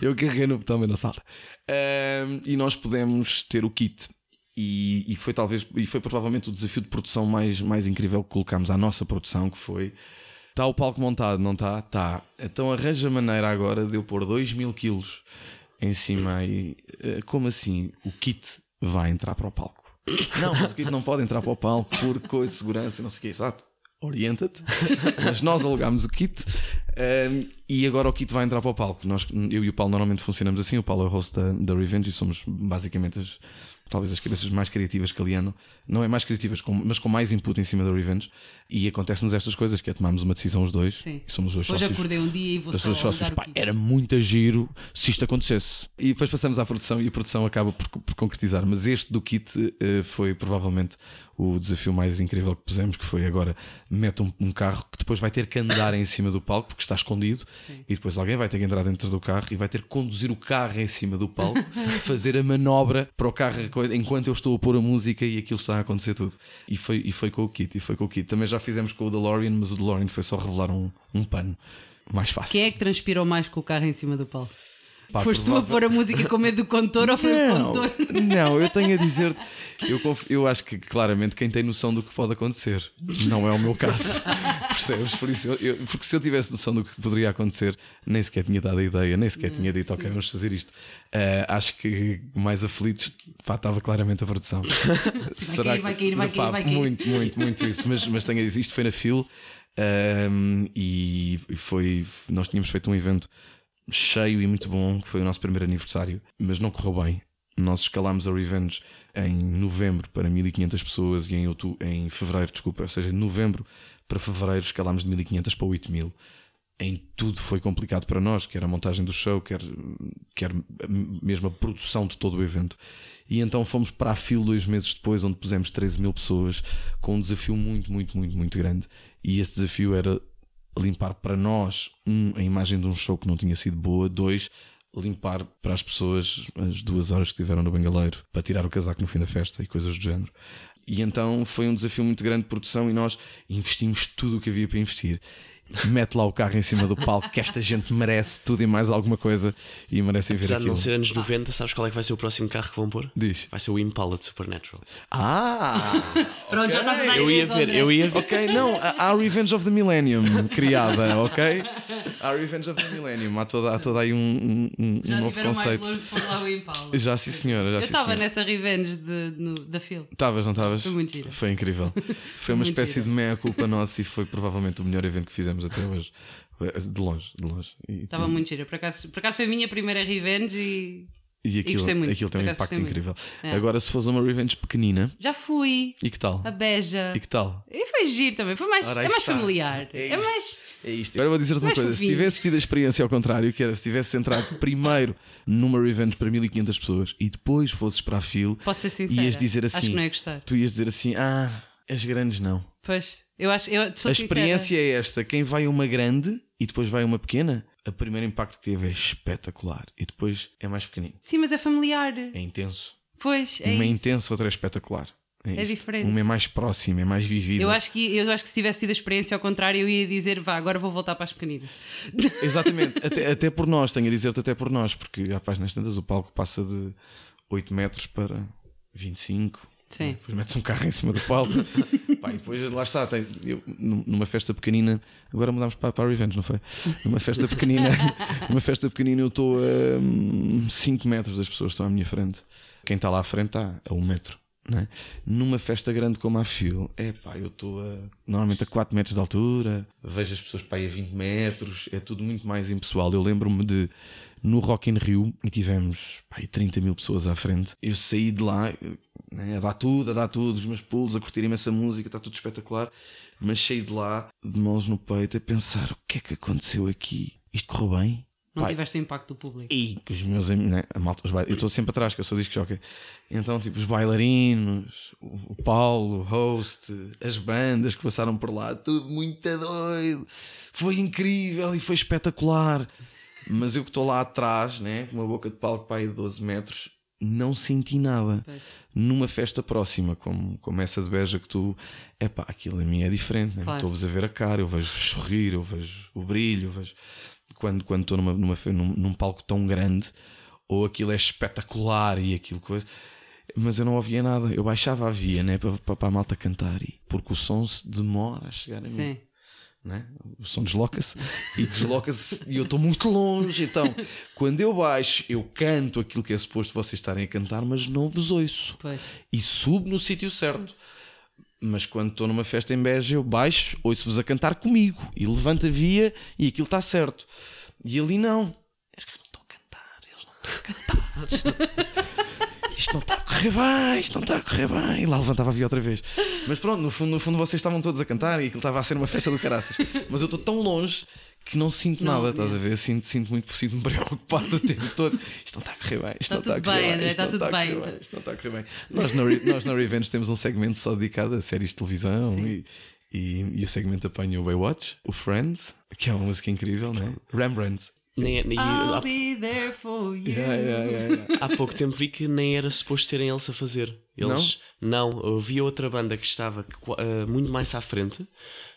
S3: Eu carreguei no botão, mas não salta. Uh, e nós podemos ter o kit. E, e, foi talvez, e foi provavelmente o desafio de produção mais, mais incrível que colocámos à nossa produção, que foi Está o palco montado, não está? Está. Então arranja maneira agora de eu pôr 2 mil quilos em cima e uh, como assim? O kit vai entrar para o palco. Não, mas o kit não pode entrar para o palco por coisa de segurança, não sei o que, exato. Orienta-te. mas nós alugámos o kit um, e agora o kit vai entrar para o palco. Nós, eu e o Paulo normalmente funcionamos assim. O Paulo é o host da, da Revenge e somos basicamente as, talvez as cabeças mais criativas que ali andam. Não é mais criativas, mas com mais input em cima da Revenge. E acontece-nos estas coisas, que é tomarmos uma decisão os dois.
S1: Sim.
S3: E somos
S1: os
S3: dois Hoje
S1: sócios. acordei um dia e vou só
S3: sócios, pá, Era muito giro se isto acontecesse. E depois passamos à produção e a produção acaba por, por concretizar. Mas este do kit uh, foi provavelmente o desafio mais incrível que pusemos, que foi agora mete um, um, carro que depois vai ter que andar em cima do palco porque está escondido Sim. e depois alguém vai ter que entrar dentro do carro e vai ter que conduzir o carro em cima do palco, fazer a manobra para o carro enquanto eu estou a pôr a música e aquilo está a acontecer tudo. E foi, e foi com o kit, e foi com o kit. Também já fizemos com o DeLorean, mas o DeLorean foi só revelar um, um pano mais fácil.
S1: Quem é que transpirou mais com o carro em cima do palco?
S3: Pá,
S1: Foste tu a pôr a música com medo do condutor ou foi o
S3: Não,
S1: condutor?
S3: não, eu tenho a dizer, eu, eu acho que claramente quem tem noção do que pode acontecer não é o meu caso. Percebes? Por isso, eu- porque se eu tivesse noção do que poderia acontecer, nem sequer tinha dado a ideia, nem sequer tinha dito, ok, vamos fazer isto. Ah, acho que mais aflitos, pá, estava claramente a produção.
S1: cair, vai cair, vai
S3: Pá,
S1: cair, vai cair.
S3: Muito, muito, muito isso. Mas, mas tenho a dizer, isto foi na FIL ahm, e foi. Nós tínhamos feito um evento cheio e muito bom, que foi o nosso primeiro aniversário, mas não correu bem. Nós escalámos a Revenge em novembro para 1500 pessoas e em, outubro, em fevereiro, desculpa, ou seja, em novembro para fevereiro escalámos de 1500 para 8000. Em tudo foi complicado para nós, quer a montagem do show, quer, quer mesmo a produção de todo o evento. E então fomos para a FIL dois meses depois, onde pusemos 13 mil pessoas, com um desafio muito, muito, muito, muito grande. E esse desafio era limpar para nós, um, a imagem de um show que não tinha sido boa, dois, limpar para as pessoas as duas horas que tiveram no Bengaleiro para tirar o casaco no fim da festa e coisas do género. E então foi um desafio muito grande de produção e nós investimos tudo o que havia para investir. Mete lá o carro em cima do palco, que esta gente merece tudo e mais alguma coisa e merecem ver
S2: Apesar de
S3: aquilo.
S2: não ser anos 90, sabes qual é que vai ser o próximo carro que vão pôr?
S3: Diz.
S2: Vai ser o Impala de Supernatural.
S3: Ah!
S1: Pronto, já estás a dar
S2: Eu ia ver, eu ia ver.
S3: Ok, não, há Revenge of the Millennium criada, ok? Há Revenge of the Millennium, há toda, há toda aí um, um- um
S1: Já
S3: novo conceito.
S1: mais longe de pôr lá o Impala.
S3: Já sim, senhora, já
S1: Eu
S3: sim,
S1: estava nessa revenge de, no- da Phil.
S3: Estavas, não estavas?
S1: Foi muito gira.
S3: Foi incrível. Foi uma
S1: muito
S3: espécie
S1: gira.
S3: de meia-culpa nossa e foi provavelmente o melhor evento que fizemos até hoje. De longe, de longe. E,
S1: Estava muito gira. Por acaso, por acaso foi a minha primeira revenge e
S3: e aquilo,
S1: gostei muito,
S3: aquilo tem um impacto incrível.
S1: É.
S3: Agora, se fosse uma revenge pequenina,
S1: já fui.
S3: e que tal?
S1: A Beja.
S3: E que tal?
S1: E foi giro também. Foi mais,
S3: Ora,
S1: é mais
S3: está.
S1: familiar.
S3: É
S1: É, mais.
S3: É isto. Agora vou dizer-te uma coisa: se
S1: fofinho.
S3: tivesse tido a experiência ao contrário, que era se tivesse entrado primeiro numa revenge para 1500 pessoas e depois fosses para a fila,
S1: Posso ser sincera.
S3: ias dizer assim:
S1: Acho que não ia gostar.
S3: tu ias dizer assim, ah, as grandes não.
S1: Pois. Eu acho. Eu
S3: a
S1: sincera.
S3: experiência é esta: quem vai a uma grande e depois vai a uma pequena, o primeiro impacto que teve é espetacular e depois é mais pequenino.
S1: Sim, mas é familiar.
S3: É intenso.
S1: Pois, é
S3: uma é intenso, outra é espetacular.
S1: É
S3: isto.
S1: diferente.
S3: Uma é mais próxima, é mais vivida.
S1: Eu acho, que, eu acho que se tivesse tido a experiência ao contrário, eu ia dizer, vá, agora vou voltar para as pequeninas.
S3: Exatamente, até, até por nós, tenho a dizer-te até por nós, porque rapaz, nas tantas o palco passa de 8 metros para 25.
S1: Sim.
S3: Depois metes um carro em cima do palco. Pá, e depois lá está. Tem, eu, num- numa festa pequenina, agora mudámos para, para Revenge, não foi? Numa festa pequenina, numa festa pequenina eu estou a 5 metros das pessoas que estão à minha frente. Quem está lá à frente está a 1 metro. Não é? Numa festa grande como a Fio, é pá, eu estou a, normalmente a 4 metros de altura, vejo as pessoas para aí a 20 metros, é tudo muito mais impessoal. Eu lembro-me de no Rock in Rio e tivemos pá, aí 30 mil pessoas à frente. Eu saí de lá né, a dar tudo, a dar tudo, os meus pulos, a curtir imensa música, está tudo espetacular, mas saí de lá de mãos no peito a pensar o que é que aconteceu aqui? Isto correu bem?
S1: Não
S3: Pai.
S1: tiveste impacto do público.
S3: E os meus amigos, né, a malta, os eu estou sempre atrás, que eu sou disco jockey. Então, tipo, os bailarinos, o, o Paulo, o host, as bandas que passaram por lá, tudo muito doido. Foi incrível e foi espetacular. Mas eu que estou lá atrás, né, com uma boca de palco para aí de 12 metros, não senti nada.
S1: Pois.
S3: Numa festa próxima, como, como essa de Beja, que tu, é pá, aquilo a mim é diferente. Né?
S1: Claro.
S3: Estou-vos a ver a cara, eu vejo sorrir, eu vejo o brilho, eu vejo quando quando estou numa, numa, num, num palco tão grande, ou aquilo é espetacular e aquilo coisa. Mas eu não ouvia nada, eu baixava a via né, para, para, para a malta cantar, e, porque o som se demora a chegar a mim. Né? O som desloca-se e desloca-se e eu estou muito longe. Então, quando eu baixo, eu canto aquilo que é suposto vocês estarem a cantar, mas não vos ouço
S1: Pois.
S3: e subo no sítio certo. Mas quando estou numa festa em Beja, eu baixo, ouço-vos a cantar comigo e levanto a via e aquilo está certo. E ali não. Eles não estão a cantar, eles não estão a cantar. Isto não está a correr bem, isto não está a correr bem. E lá levantava a via outra vez. Mas pronto, no fundo, no fundo vocês estavam todos a cantar e aquilo estava a ser uma festa do caraças. Mas eu estou tão longe que não sinto
S1: Não,
S3: nada, estás a ver? Sinto, sinto muito, sinto-me preocupado o tempo todo. Isto não está a correr bem, isto
S1: Está
S3: não está a correr
S1: bem,
S3: bem. Isto
S1: está
S3: não
S1: tudo bem.
S3: bem, Isto não está a correr bem. Nós na, nós na Revenge temos um segmento só dedicado a séries de televisão e, e, e o segmento apanha o Baywatch, o Friends, que é uma música incrível, né? Rembrandt.
S2: Nem, é- e
S1: I'll
S2: há,
S1: be there for you.
S3: Yeah, yeah, yeah, yeah.
S2: há pouco tempo vi que nem era suposto serem eles a fazer. Eles não, havia outra banda que estava ah, muito mais à frente.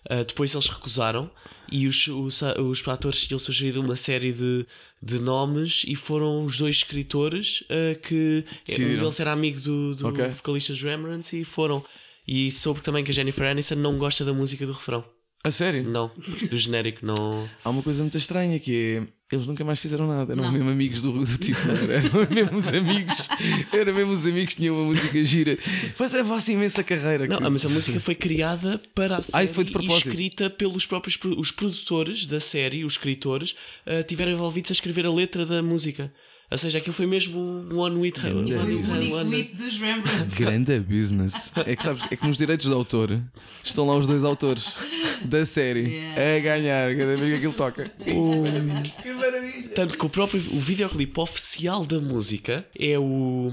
S2: Ah, depois eles recusaram e os, os, os atores tinham sugerido uma série de, de nomes e foram os dois escritores ah, que um deles era amigo do, do
S3: Ok.
S2: vocalista dos e foram. E soube também que a Jennifer Aniston não gosta da música do refrão.
S3: A sério?
S2: Não, do genérico, não.
S3: Há uma coisa muito estranha que é. Eles nunca mais fizeram nada, eram
S1: Não.
S3: mesmo amigos do, do tipo, era? eram mesmo os amigos, eram mesmo os amigos que tinham uma música gira. É a vossa imensa carreira.
S2: Não,
S3: que-
S2: mas a música foi criada para a série
S3: Ai, foi de propósito.
S2: e escrita pelos próprios os produtores da série, os escritores, uh, tiveram envolvidos a escrever a letra da música. Ou seja, aquilo foi mesmo um one with
S1: E foi o único hit dos Rembrandts.
S3: Grande business. É que sabes, é que nos direitos de autor estão lá os dois autores da série
S1: Yeah.
S3: a ganhar cada vez que aquilo toca. que maravilha!
S2: Tanto que o próprio o videoclipe oficial da música é o.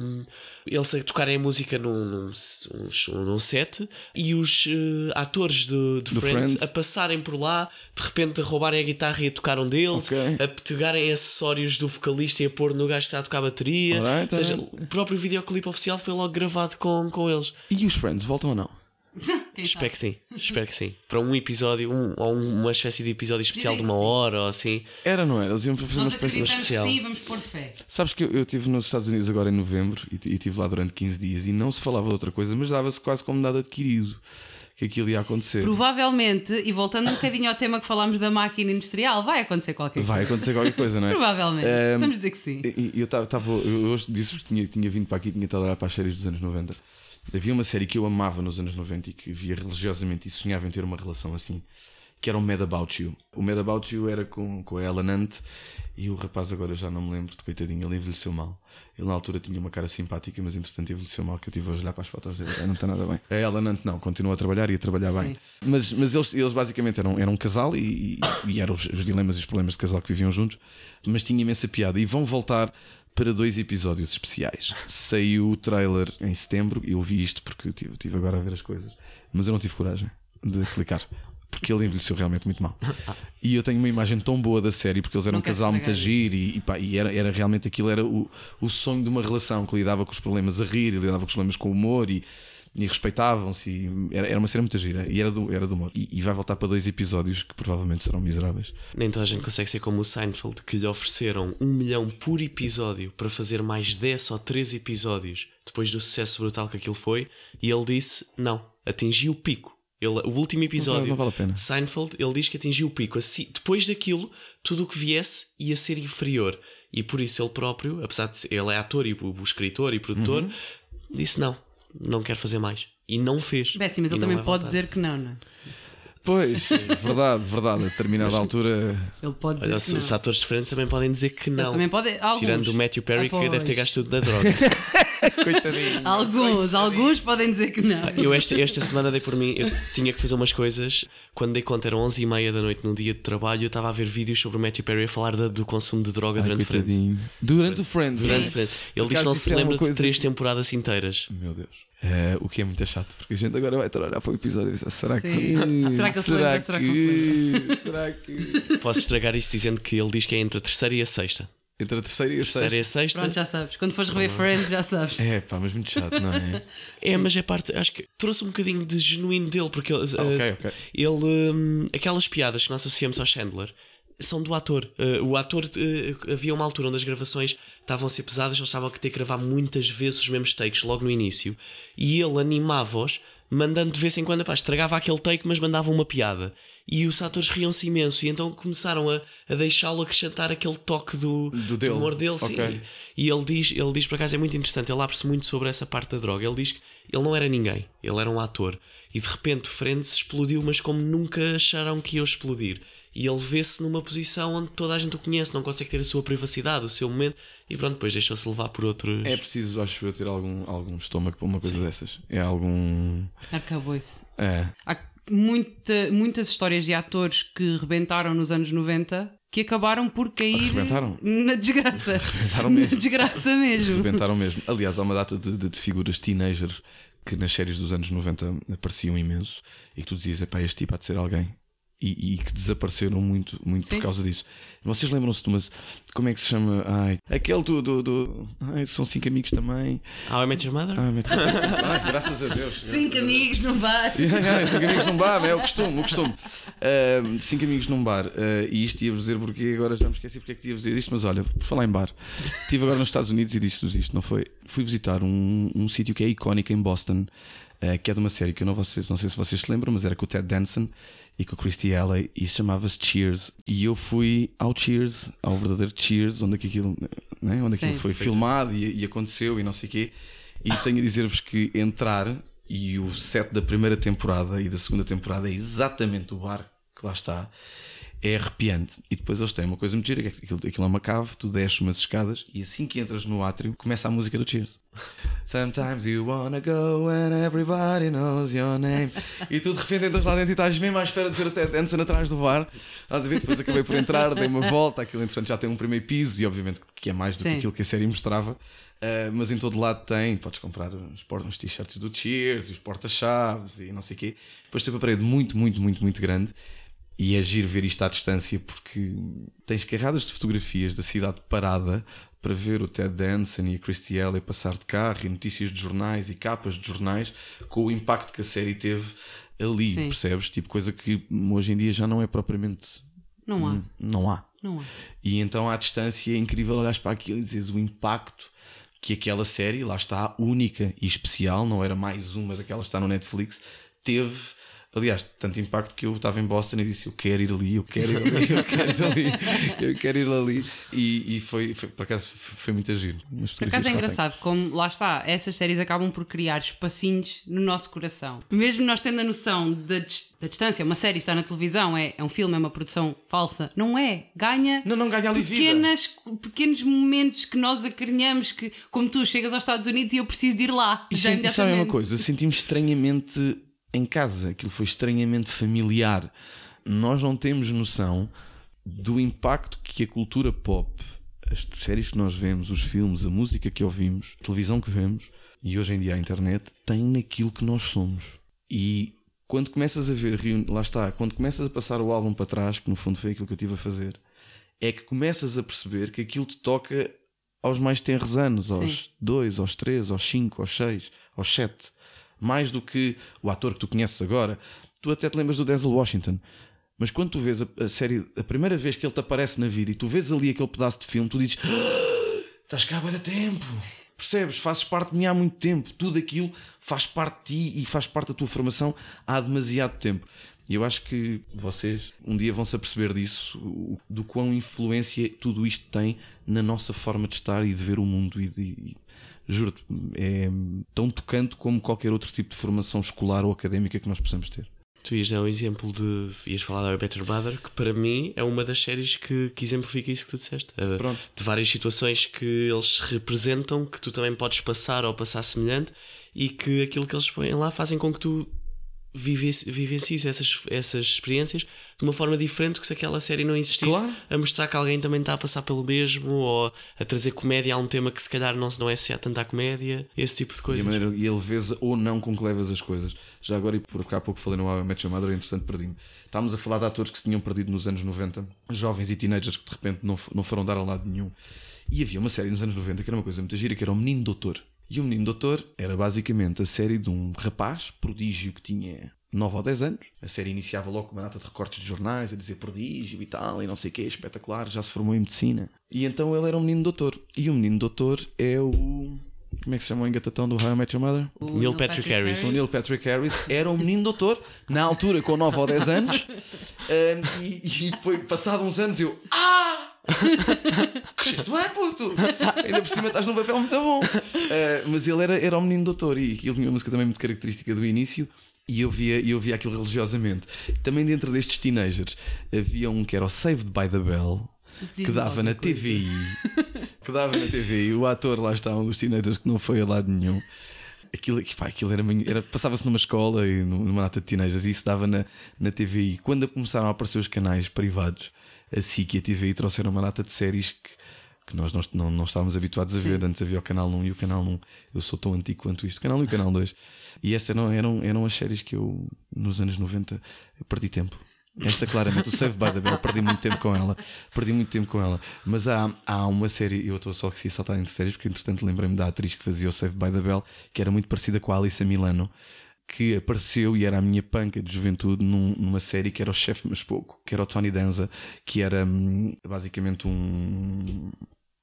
S2: Eles a tocarem a música num, num, num, set e os eh, atores de, de
S3: Do
S2: Friends,
S3: Friends.
S2: a passarem por lá, de repente a roubarem a guitarra e a tocar um deles,
S3: Ok.
S2: a pegarem acessórios do vocalista e a pôr no gajo que está a tocar a bateria.
S3: Alright,
S2: Ou seja,
S3: alright.
S2: o próprio videoclipe oficial foi logo gravado com, com eles.
S3: E os Friends voltam ou não?
S2: Espero que sim, espero que sim. Para um episódio, um, ou uma espécie de episódio especial de uma
S1: sim.
S2: hora ou assim.
S3: Era, não era? Eles iam fazer uma
S1: Nós
S3: espécie de
S1: acreditamos que
S2: especial.
S1: sim, vamos pôr fé.
S3: Sabes que eu, eu estive nos Estados Unidos agora em novembro e e estive lá durante 15 dias e não se falava de outra coisa, mas dava-se quase como nada adquirido que aquilo ia acontecer.
S1: Provavelmente, e voltando um bocadinho ao tema que falámos da máquina industrial, vai acontecer qualquer coisa.
S3: Vai acontecer qualquer coisa, não é?
S1: Provavelmente.
S3: Ehm,
S1: Vamos dizer que sim.
S3: Eu, tava, tava- eu hoje disse-vos que tinha, tinha vindo para aqui, tinha estado a olhar para as séries dos anos 90. Havia uma série que eu amava nos anos 90 e que via religiosamente e sonhava em ter uma relação assim, que era o Mad About You. O Mad About You era com, com a Ellen Hunt e o rapaz agora eu já não me lembro de coitadinho, ele envelheceu mal. Ele na altura tinha uma cara simpática, mas entretanto envelheceu mal, que eu tive a olhar para as fotos dele. Não está nada bem. A Ellen Hunt não, continua a trabalhar e a trabalhar bem.
S1: Sim.
S3: Mas, mas eles, eles basicamente eram, eram um casal e, e, e eram os, os dilemas e os problemas de casal que viviam juntos, mas tinha imensa piada. E vão voltar para dois episódios especiais. Saiu o trailer em setembro, eu vi isto porque eu tive, tive agora a ver as coisas, mas eu não tive coragem de clicar. Porque ele envelheceu realmente muito mal. E eu tenho uma imagem tão boa da série, porque eles eram
S1: Não
S3: um casal muito agir e, e, pá, e era, era realmente aquilo, era o, o sonho de uma relação que lidava com os problemas a rir, e lidava com os problemas com humor e, e respeitavam-se. e Era, era uma série muito gira e era do, era do humor. E, e vai voltar para dois episódios que provavelmente serão miseráveis.
S2: Nem toda a gente consegue ser como o Seinfeld, que lhe ofereceram um milhão por episódio para fazer mais 10 ou 13 episódios depois do sucesso brutal que aquilo foi, e ele disse: não, atingiu o pico. Ele, o último episódio
S3: não vale a pena.
S2: de Seinfeld, ele diz que atingiu o pico. Assim, depois daquilo, tudo o que viesse ia ser inferior. E por isso ele próprio, apesar de ser, ele é ator e o, o escritor e produtor,
S3: Uhum.
S2: disse: não, não quero fazer mais. E não fez.
S1: Bessie, mas
S2: E
S1: ele
S2: não
S1: também
S2: vai
S1: pode
S2: voltar.
S1: dizer que não, não é?
S3: Pois, verdade, verdade. A determinada altura.
S1: Ele pode dizer
S2: Olha,
S1: que não.
S2: os atores diferentes também podem dizer que não.
S1: Podem.
S2: Tirando o Matthew Perry,
S1: Ah,
S2: que deve ter gasto tudo da droga.
S3: Coitadinho.
S1: Alguns, alguns podem dizer que não.
S2: Eu esta, esta semana dei por mim, eu tinha que fazer umas coisas. Quando dei conta, eram 11 e meia da noite num dia de trabalho. Eu estava a ver vídeos sobre o Matthew Perry a falar da- do consumo de droga
S3: Ai,
S2: durante Friends.
S3: coitadinho. Durante o Friends.
S2: Durante? Friends. Ele diz que não se
S3: é
S2: lembra
S3: coisa
S2: de três temporadas inteiras.
S3: Meu Deus. Eh, o que é muito chato, porque a gente agora vai estar a olhar para o episódio e dizer, será que.
S1: Será que ele se lembra? Será que não se
S3: Será que.
S2: Posso estragar isso dizendo que ele diz que é entre a terceira e a sexta.
S3: Entre a terceira e a
S2: Terceira e
S3: sexta.
S2: a sexta.
S1: Pronto, já sabes. Quando fores rever Friends, já sabes.
S3: É, pá, mas muito chato, não é?
S2: É, mas é parte, acho que trouxe um bocadinho de genuíno dele, porque ele,
S3: Ah, ok,
S2: eh,
S3: ok.
S2: ele hum, aquelas piadas que nós associamos ao Chandler são do ator. Eh, o ator eh, havia uma altura onde as gravações estavam a ser pesadas, eles estavam a ter que gravar muitas vezes os mesmos takes logo no início, e ele animava-os. Mandando de vez em quando, pá, estragava aquele take, mas mandava uma piada. E os atores riam-se imenso, e então começaram a, a deixá-lo acrescentar aquele toque do,
S3: Do dele.
S2: humor dele. sim.
S3: Ok.
S2: E ele diz, ele diz, por acaso é muito interessante, ele abre-se muito sobre essa parte da droga. Ele diz que ele não era ninguém, ele era um ator. E de repente Friends explodiu, mas como nunca acharam que ia explodir. E ele vê-se numa posição onde toda a gente o conhece, não consegue ter a sua privacidade, o seu momento. E pronto, depois deixou-se levar por outros.
S3: É preciso, acho eu, ter algum, algum estômago para uma coisa dessas. É algum.
S1: Acabou-se.
S3: É.
S1: Há muita, muitas histórias de atores que rebentaram nos anos 90 que acabaram por cair
S3: Rebentaram?
S1: na desgraça.
S3: Rebentaram
S1: Na
S3: mesmo.
S1: desgraça mesmo.
S3: Rebentaram mesmo. Aliás, há uma data de, de- de figuras teenager que nas séries dos anos 90 apareciam imenso e que tu dizias: epá, este tipo há de ser alguém. E, e que desapareceram muito, muito por causa disso. Vocês lembram-se de uma. Como é que se chama? Ai, aquele do. do, do ai, são cinco amigos também.
S2: Ah, I Met Your Mother?
S3: Ai, met... ai, graças a Deus.
S1: Cinco amigos num bar.
S3: Yeah, cinco amigos num bar, é o costume, o costume. Uh, cinco amigos num bar. Uh, e isto ia-vos dizer porque agora já me esqueci porque é que ia-vos dizer isto, mas olha, por falar em bar, estive agora nos Estados Unidos e disse-vos isto, não foi? Fui visitar um, um sítio que é icónico em Boston, uh, que é de uma série que eu não, vocês, não sei se vocês se lembram, mas era com o Ted Danson e com o Christy Alley e chamava-se Cheers. E eu fui ao Cheers, ao verdadeiro Cheers, onde aquilo, né? onde aquilo
S1: Sim.
S3: foi filmado e, e aconteceu e não sei o quê. E tenho a dizer-vos que entrar e o set da primeira temporada e da segunda temporada é exatamente o bar que lá está. É arrepiante. E depois eles têm uma coisa muito gira, que é que aquilo, aquilo é uma cave, tu desces umas escadas e assim que entras no átrio começa a música do Cheers. Sometimes you wanna go and everybody knows your name. E tu de repente entras lá dentro e estás mesmo à espera de ver o Ted Danson atrás do bar. Estás a ver? Depois acabei por entrar, dei uma volta, aquilo entretanto já tem um primeiro piso e obviamente que é mais do que
S1: Sim.
S3: aquilo que a série mostrava. Uh, mas em todo lado tem, podes comprar os, por- os t-shirts do Cheers, os porta-chaves e não sei o quê. Depois tem uma parede muito, muito, muito, muito grande e é giro ver isto à distância porque tens carradas de fotografias da cidade parada para ver o Ted Danson e a Christy Alley passar de carro e notícias de jornais e capas de jornais com o impacto que a série teve ali,
S1: Sim.
S3: percebes? Tipo coisa que hoje em dia já não é propriamente.
S1: Não há.
S3: Não há.
S1: Não há.
S3: E então à distância é incrível olhar para aquilo e dizeres o impacto que aquela série, lá está, única e especial, não era mais uma daquelas que está no Netflix, teve. Aliás, tanto impacto que eu estava em Boston e disse: Eu quero ir ali, eu quero ir ali, eu quero ir ali, eu quero ir ali. E, e foi, foi, por acaso, foi muito agir.
S1: Por acaso é engraçado, como lá está, essas séries acabam por criar espacinhos no nosso coração. Mesmo nós tendo a noção da, da distância, uma série está na televisão, é, é um filme, é uma produção falsa. Não é. Ganha
S3: Não, não ganha ali vida.
S1: pequenas, pequenos momentos que nós acarinhamos, que, como tu chegas aos Estados Unidos e eu preciso de ir lá.
S3: E senti, sabem uma
S1: imediatamente.
S3: coisa? Senti-me estranhamente em casa. Aquilo foi estranhamente familiar. Nós não temos noção do impacto que a cultura pop, as séries que nós vemos, os filmes, a música que ouvimos, a televisão que vemos e hoje em dia a internet tem naquilo que nós somos. E quando começas a ver, lá está, quando começas a passar o álbum para trás, que no fundo foi aquilo que eu estive a fazer, é que começas a perceber que aquilo te toca aos mais tenros anos, aos 2, aos 3, aos 5, aos 6, aos 7. Mais do que o ator que tu conheces agora. Tu até te lembras do Denzel Washington. Mas quando tu vês a, série, a primeira vez que ele te aparece na vida e tu vês ali aquele pedaço de filme, tu dizes: "Ah, Estás cá há tempo. Percebes? Fazes parte de mim há muito tempo. Tudo aquilo faz parte de ti e faz parte da tua formação há demasiado tempo. E eu acho que vocês um dia vão se aperceber disso, do quão influência tudo isto tem na nossa forma de estar e de ver o mundo. E, de- juro-te, é tão tocante como qualquer outro tipo de formação escolar ou académica que nós possamos ter.
S2: Tu ias dar um exemplo de. ias falar da Better Mother, que para mim é uma das séries que, que exemplifica isso que tu disseste. Uh,
S3: Pronto.
S2: De várias situações que eles representam, que tu também podes passar ou passar semelhante, e que aquilo que eles põem lá fazem com que tu vivenci- vivencies essas, essas experiências de uma forma diferente que se aquela série não existisse,
S3: Claro.
S2: a mostrar que alguém também está a passar pelo mesmo, ou a trazer comédia a um tema que se calhar não, se- não é associado tanto à comédia, esse tipo de
S3: E a maneira e a leveza ou não com que levas as coisas. Já agora, e por há pouco falei no Your Mother, é interessante, perdi-me. Estávamos a falar de atores que se tinham perdido nos anos 90, jovens e teenagers que de repente não, não foram dar a lado nenhum. E havia uma série nos anos 90 que era uma coisa muito gira, que era o Menino Doutor. E o Menino Doutor era basicamente a série de um rapaz prodígio que tinha 9 ou 10 anos. A série iniciava logo com uma data de recortes de jornais a dizer prodígio e tal, e não sei o quê, espetacular, já se formou em medicina. E então ele era um menino doutor. E o menino doutor é o. Como é que se chama o engatatão do How I Met Your Mother?
S1: O
S2: Neil Patrick Harris.
S3: O Neil Patrick Harris era um menino doutor, na altura com 9 ou 10 anos, um, e, e foi passado uns anos eu. Ah! Cresceste bem, puto! Ainda por cima estás num papel muito bom. Uh, mas ele era, era um menino doutor e ele tinha uma música também muito característica do início. E eu via, eu via aquilo religiosamente. Também dentro destes teenagers havia um que era o Saved by the Bell, que dava na TVI. Que dava na TVI. O ator lá está, um dos teenagers que não foi a lado nenhum. Aquilo, pá, aquilo era, era Passava-se numa escola e numa data de teenagers e isso dava na, na TVI. Quando começaram a aparecer os canais privados, a SIC e a TVI trouxeram uma data de séries que, que nós não, não, não estávamos habituados a ver. Antes havia o canal 1 e o canal 1. Eu sou tão antigo quanto isto. Canal 1 e o canal 2. E estas eram, eram, eram as séries que eu, nos anos 90, eu perdi tempo. Esta claramente, o Save by the Bell, perdi muito tempo com ela. Perdi muito tempo com ela. Mas há, há uma série, eu estou só aqui a saltar entre séries, porque entretanto lembrei-me da atriz que fazia o Save by the Bell, que era muito parecida com a Alissa Milano, que apareceu e era a minha panca de juventude num- numa série que era o Chefe Mas Pouco, que era o Tony Danza, que era hum, basicamente um.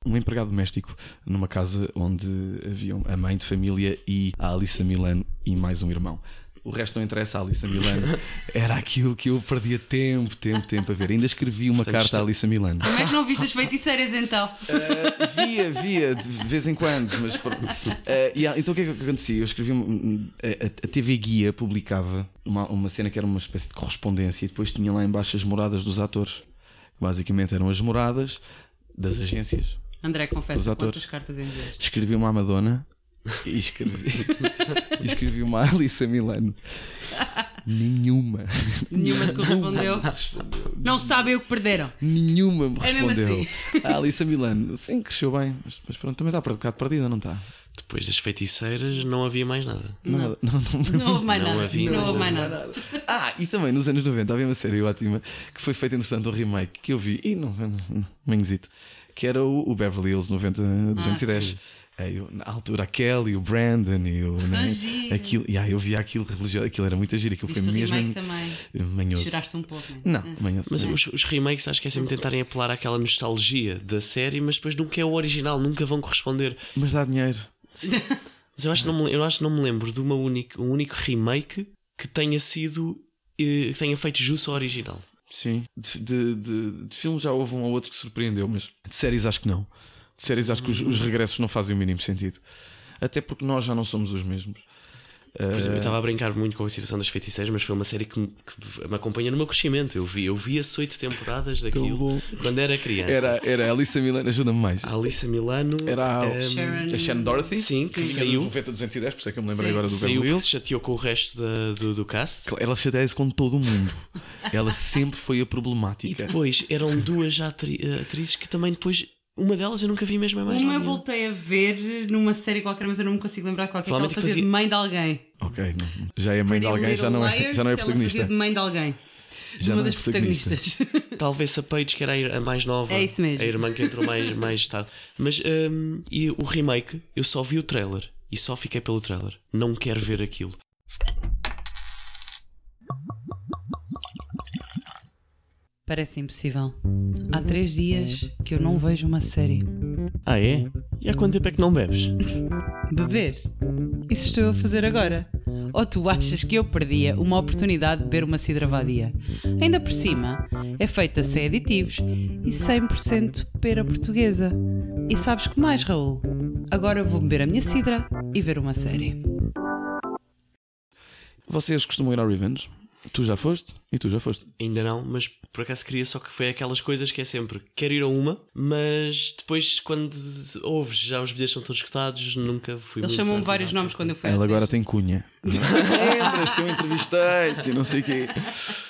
S3: Um empregado doméstico numa casa onde haviam a mãe de família e a Alissa Milano e mais um irmão. O resto não interessa, a Alissa Milano era aquilo que eu perdia tempo, tempo, tempo a ver. Ainda escrevi uma
S2: Portanto,
S3: carta à Alissa Milano.
S1: Como é que não viste as feiticeiras então?
S3: Uh, via, via, de vez em quando, mas uh, e então o que é que acontecia? Eu escrevi a, a TV Guia publicava uma, uma cena que era uma espécie de correspondência e depois tinha lá embaixo as moradas dos atores. Que basicamente eram as moradas das agências.
S1: André,
S3: atores.
S1: quantas cartas enviaste.
S3: Escrevi uma à Madonna e escrevi, e escrevi uma à Alissa Milano. Nenhuma.
S1: Nenhuma te correspondeu. Não sabem o que perderam.
S3: Nenhuma me
S1: É mesmo
S3: respondeu.
S1: assim.
S3: A Alissa Milano, sim, cresceu bem, mas, pronto, também está um bocado perdida, não está?
S2: Depois das feiticeiras não havia mais nada.
S3: Nada. Não, não,
S1: Não houve mais
S2: Não
S1: nada.
S2: havia
S1: Não houve mais nada.
S3: Ah, e também nos anos 90 havia uma série ótima que foi feita entretanto um remake que eu vi e não, manhosito, que era o, o Beverly Hills 90 210.
S2: sim.
S3: É, eu, na altura a Kelly, o Brandon e o. né, aquilo, e aí eu via aquilo religioso, aquilo era muito giro, aquilo
S1: Viste
S3: foi
S1: o
S3: mesmo
S1: remake também.
S3: manhoso.
S1: Choraste um pouco, né?
S3: Não, manhoso.
S2: Mas os, os remakes acho que é sempre tentarem apelar àquela nostalgia da série, mas depois nunca é o original, nunca vão corresponder.
S3: Mas dá dinheiro.
S2: Mas eu acho que não me, eu acho que não me lembro de uma única, um único remake que tenha sido. eh, que tenha feito jus ao original.
S3: Sim. De, de, de- de filmes já houve um ou outro que surpreendeu, mas de séries acho que não. De séries acho que os, os regressos não fazem o mínimo sentido. Até porque nós já não somos os mesmos.
S2: Por exemplo, eu
S3: Eh,
S2: estava a brincar muito com a situação das feiticeiras, mas foi uma série que me, que me acompanha no meu crescimento. Eu vi, eu vi as oito temporadas daquilo quando era criança.
S3: Era, era a Alissa Milano, ajuda-me mais.
S2: A Alissa Milano.
S3: Era a,
S2: ehm,
S1: Sharon-
S3: a Shannon Dorothy,
S2: Sim, que
S3: que
S2: saiu.
S3: dos 90 210, por isso é que eu me lembrei
S1: Sim.
S3: agora do
S2: saiu
S3: Hills.
S2: se chateou com o resto da- do, do cast.
S3: Ela chateia-se com todo o mundo. Ela sempre foi a
S2: E
S3: problemática.
S2: depois eram duas atri- atrizes que também depois. Uma delas eu nunca vi mesmo em mais
S1: Uma eu voltei a ver numa série qualquer, mas eu não me consigo lembrar qual que é que ela
S2: Provavelmente
S1: fazia de
S2: fazia-
S1: mãe de alguém.
S3: Ok, não. já é mãe de alguém, já não é, já não é
S1: ela fazia
S3: protagonista.
S1: de mãe de alguém.
S3: Já
S1: uma
S3: não é
S1: das
S3: protagonista.
S1: protagonistas.
S2: Talvez a Paige, que era a ir- a mais nova.
S1: É isso mesmo.
S2: A irmã que entrou mais, mais tarde. Mas hum, e o remake, eu só vi o trailer. E só fiquei pelo trailer. Não quero ver aquilo.
S1: Parece impossível. Há três dias que eu não vejo uma série.
S2: Ah, é? E há quanto tempo é que não bebes?
S1: Beber? Isso estou a fazer agora. Ou tu achas que eu perdia uma oportunidade de beber uma cidra vadia? Ainda por cima, é feita sem aditivos e 100% pera portuguesa. E sabes que mais, Raul? Agora vou beber a minha cidra e ver uma série.
S3: Vocês costumam ir ao Revenge? Tu já foste e tu já foste.
S2: Ainda não, mas por acaso queria só que foi aquelas coisas que é sempre quero ir a uma, mas depois quando ouves já os bilhetes são todos escutados, nunca fui
S1: Eles
S2: muito
S1: chamam vários nomes quando eu fui.
S3: Ela agora tem cunha. Lembras-te, eu entrevistei-te não sei o quê.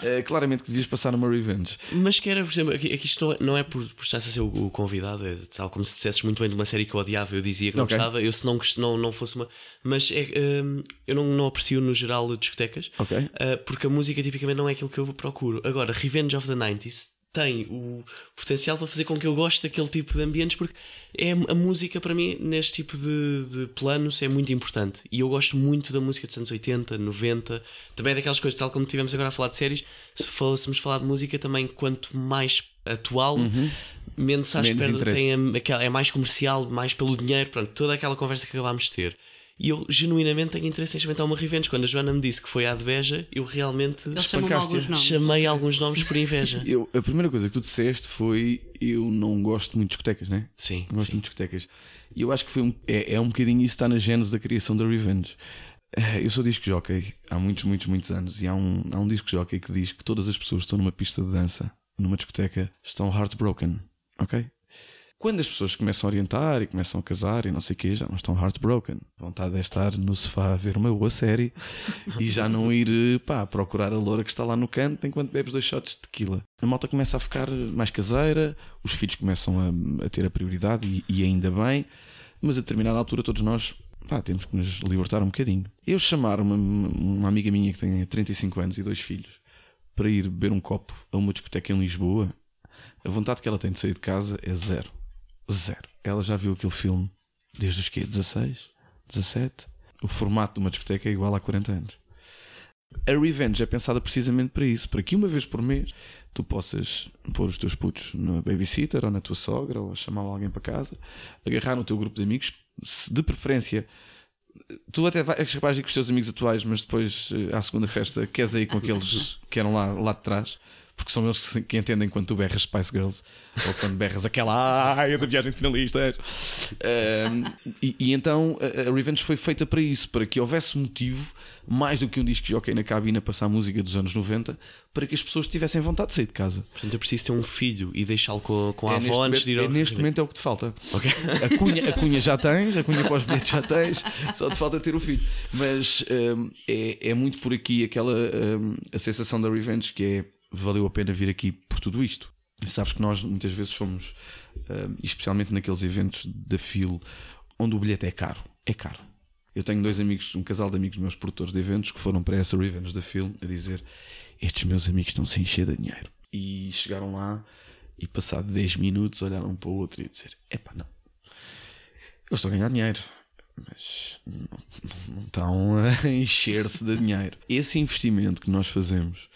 S3: Eh, claramente que devias passar numa Revenge.
S2: Mas que era, por exemplo, aqui, aqui isto não é, não é por, por estar a ser o, o convidado, é tal como se dissesses muito bem de uma série que eu odiava, eu dizia que não
S3: Ok.
S2: gostava, eu se não, não, não fosse uma. Mas é, hum, eu não, não aprecio no geral discotecas,
S3: Ok.
S2: ah, porque a música tipicamente não é aquilo que eu procuro. Agora, Revenge of the 90s tem o potencial para fazer com que eu goste daquele tipo de ambientes, porque é a música para mim, neste tipo de, de planos, é muito importante. E eu gosto muito da música dos anos 80, 90, também é daquelas coisas, tal como tivemos agora a falar de séries, se fôssemos falar de música também, quanto mais atual, menos acho
S3: Menos
S2: que perde-
S3: interesse.
S2: tem a- é mais comercial, mais pelo dinheiro, pronto, toda aquela conversa que acabámos de ter. E eu genuinamente tenho interesse em experimentar uma revenge. Quando a Joana me disse que foi à de Beja, eu realmente
S1: alguns nomes.
S2: chamei alguns nomes por inveja.
S3: Eu, a primeira coisa que tu disseste foi eu não gosto muito de discotecas, né?
S2: Sim,
S3: Não gosto
S2: sim.
S3: muito de discotecas. E eu acho que foi um, é, é um bocadinho isso que está na gênese da criação da Revenge. Eh, Eu sou disco jockey há muitos, muitos, muitos anos e há um, há um disco jockey que diz que todas as pessoas que estão numa pista de dança, numa discoteca, estão heartbroken. Ok? Quando as pessoas começam a orientar e começam a casar e não sei o quê, já não estão heartbroken. Vontade é estar no sofá a ver uma boa série e já não ir pá, procurar a loura que está lá no canto enquanto bebes dois shots de tequila. A malta começa a ficar mais caseira, os filhos começam a, a ter a prioridade e, e ainda bem, mas a determinada altura todos nós pá, temos que nos libertar um bocadinho. Eu chamar uma, uma amiga minha que tem 35 anos e dois filhos para ir beber um copo a uma discoteca em Lisboa, a vontade que ela tem de sair de casa é zero. Zero. Ela já viu aquele filme desde os quê? 16? 17? O formato de uma discoteca é igual há 40 anos. A Revenge é pensada precisamente para isso, para que uma vez por mês tu possas pôr os teus putos na babysitter ou na tua sogra ou chamar alguém para casa, agarrar no teu grupo de amigos, de preferência. Tu até vais capaz de ir com os teus amigos atuais, mas depois à segunda festa queres ir com aqueles que eram lá, lá de trás porque são eles que, que, entendem quando tu berras Spice Girls ou quando berras aquela ai da viagem de finalistas. Um, e, e, então a, Revenge foi feita para isso, para que houvesse motivo, mais do que um disco jockey na cabine a passar a música dos anos 90, para que as pessoas tivessem vontade de sair de casa.
S2: Portanto, eu preciso ter um filho e deixá-lo com, com a é avó antes de ir
S3: ao... é, Neste momento é o que te falta. Okay. A, cunha, a cunha já tens, a cunha para os bilhetes já tens, só te falta ter o filho. Mas um, é, é muito por aqui aquela um, a sensação da Revenge que é valeu a pena vir aqui por tudo isto. E sabes que nós muitas vezes somos, uh, especialmente naqueles eventos da FIL, onde o bilhete é caro. É caro. Eu tenho dois amigos, um casal de amigos meus produtores de eventos que foram para essa Revenge da FIL a dizer: Estes meus amigos estão sem encher de dinheiro. E chegaram lá e, passado 10 minutos, olharam para o outro e dizer: Epá, não. Eu estou a ganhar dinheiro, mas não, não estão a encher-se de dinheiro. Esse investimento que nós fazemos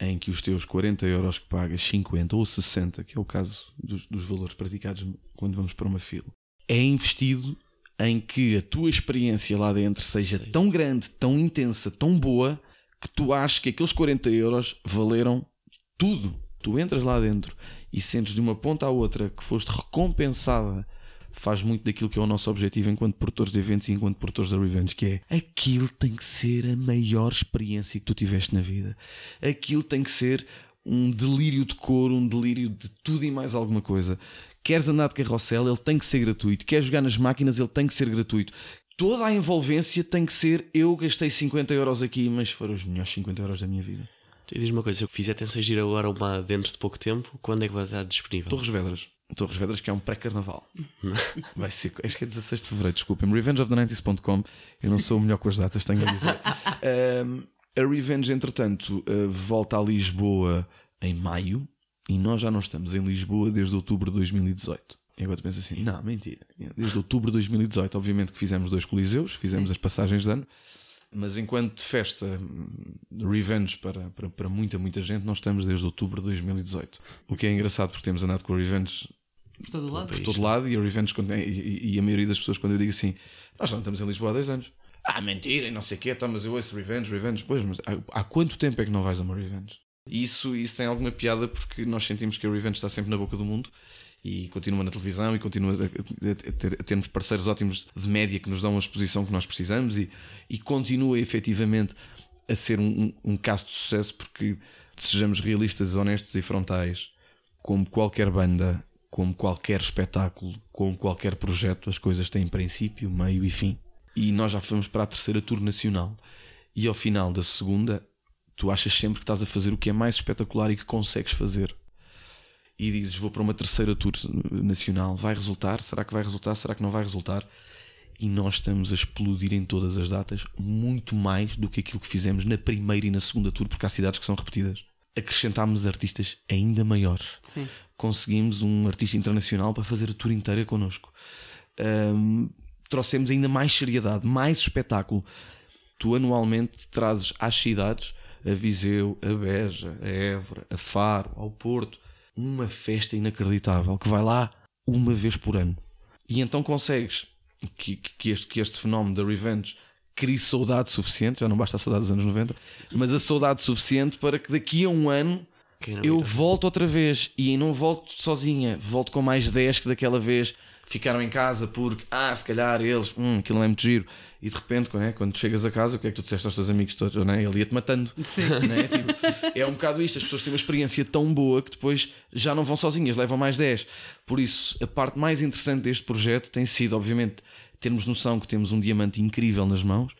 S3: em que os teus 40 euros que pagas, 50 ou 60, que é o caso dos, dos valores praticados quando vamos para uma fila, é investido em que a tua experiência lá dentro seja Sim. tão grande, tão intensa, tão boa, que tu achas que aqueles 40 euros valeram tudo. Tu entras lá dentro e sentes de uma ponta à outra que foste recompensada faz muito daquilo que é o nosso objetivo enquanto produtores de eventos e enquanto produtores da Revenge, que é aquilo tem que ser a maior experiência que tu tiveste na vida. Aquilo tem que ser um delírio de cor, um delírio de tudo e mais alguma coisa. Queres andar de carrossel, ele tem que ser gratuito. Queres jogar nas máquinas, ele tem que ser gratuito. Toda a envolvência tem que ser eu gastei 50 euros aqui, mas foram os melhores 50 euros da minha vida.
S2: E diz uma coisa, se eu fizer tensões de ir agora uma dentro de pouco tempo, quando é que vai estar disponível?
S3: Torres Vedras. Torres Vedras, que é um pré-carnaval. Vai ser, acho que é 16 de fevereiro, desculpem. RevengeOfThe90s.com. Eu não sou o melhor com as datas, tenho a dizer. Um, a Revenge, entretanto, uh, volta a Lisboa em maio e nós já não estamos em Lisboa desde outubro de 2018. E agora tu pensas assim: não, mentira. Desde outubro de 2018, obviamente que fizemos dois coliseus, fizemos as passagens de ano, mas enquanto festa hum, Revenge para, para, para muita, muita gente, nós estamos desde outubro de 2018. O que é engraçado porque temos andado com a Revenge
S1: por todo lado.
S3: Por todo lado e a Revenge e, a maioria das pessoas quando eu digo assim, nós já não estamos em Lisboa há 10 anos. Ah, mentira, e não sei o quê, tá, mas eu ouço Revenge, Revenge. Pois, mas há, há, quanto tempo é que não vais a uma Revenge? Isso, isso tem alguma piada porque nós sentimos que a Revenge está sempre na boca do mundo e continua na televisão e continua a, termos parceiros ótimos de média que nos dão a exposição que nós precisamos e, e continua efetivamente a ser um, um caso de sucesso porque sejamos realistas, honestos e frontais, como qualquer banda como qualquer espetáculo, como qualquer projeto, as coisas têm princípio, meio e fim. E nós já fomos para a terceira tour nacional. E ao final da segunda, tu achas sempre que estás a fazer o que é mais espetacular e que consegues fazer. E dizes, vou para uma terceira tour nacional, vai resultar? Será que vai resultar? Será que não vai resultar? E nós estamos a explodir em todas as datas, muito mais do que aquilo que fizemos na primeira e na segunda tour, porque há cidades que são repetidas acrescentámos artistas ainda maiores.
S1: Sim.
S3: Conseguimos um artista internacional para fazer a tour inteira connosco. Um, trouxemos ainda mais seriedade, mais espetáculo. Tu anualmente trazes às cidades, a Viseu, a Beja, a Évora, a Faro, ao Porto, uma festa inacreditável que vai lá uma vez por ano. E então consegues que, que, este, que este fenómeno da Revenge crie saudade suficiente, já não basta a saudade dos anos 90, mas a saudade suficiente para que daqui a um ano eu volto outra vez e não volto sozinha, volto com mais 10 que daquela vez ficaram em casa porque, ah, se calhar eles, hum, aquilo não é muito giro. E de repente, quando, é, quando chegas a casa, o que é que tu disseste aos teus amigos todos? Não é? Ele ia-te matando.
S1: Sim.
S3: É? Tipo, é um bocado isto. As pessoas têm uma experiência tão boa que depois já não vão sozinhas, levam mais 10. Por isso, a parte mais interessante deste projeto tem sido, obviamente, termos noção que temos um diamante incrível nas mãos,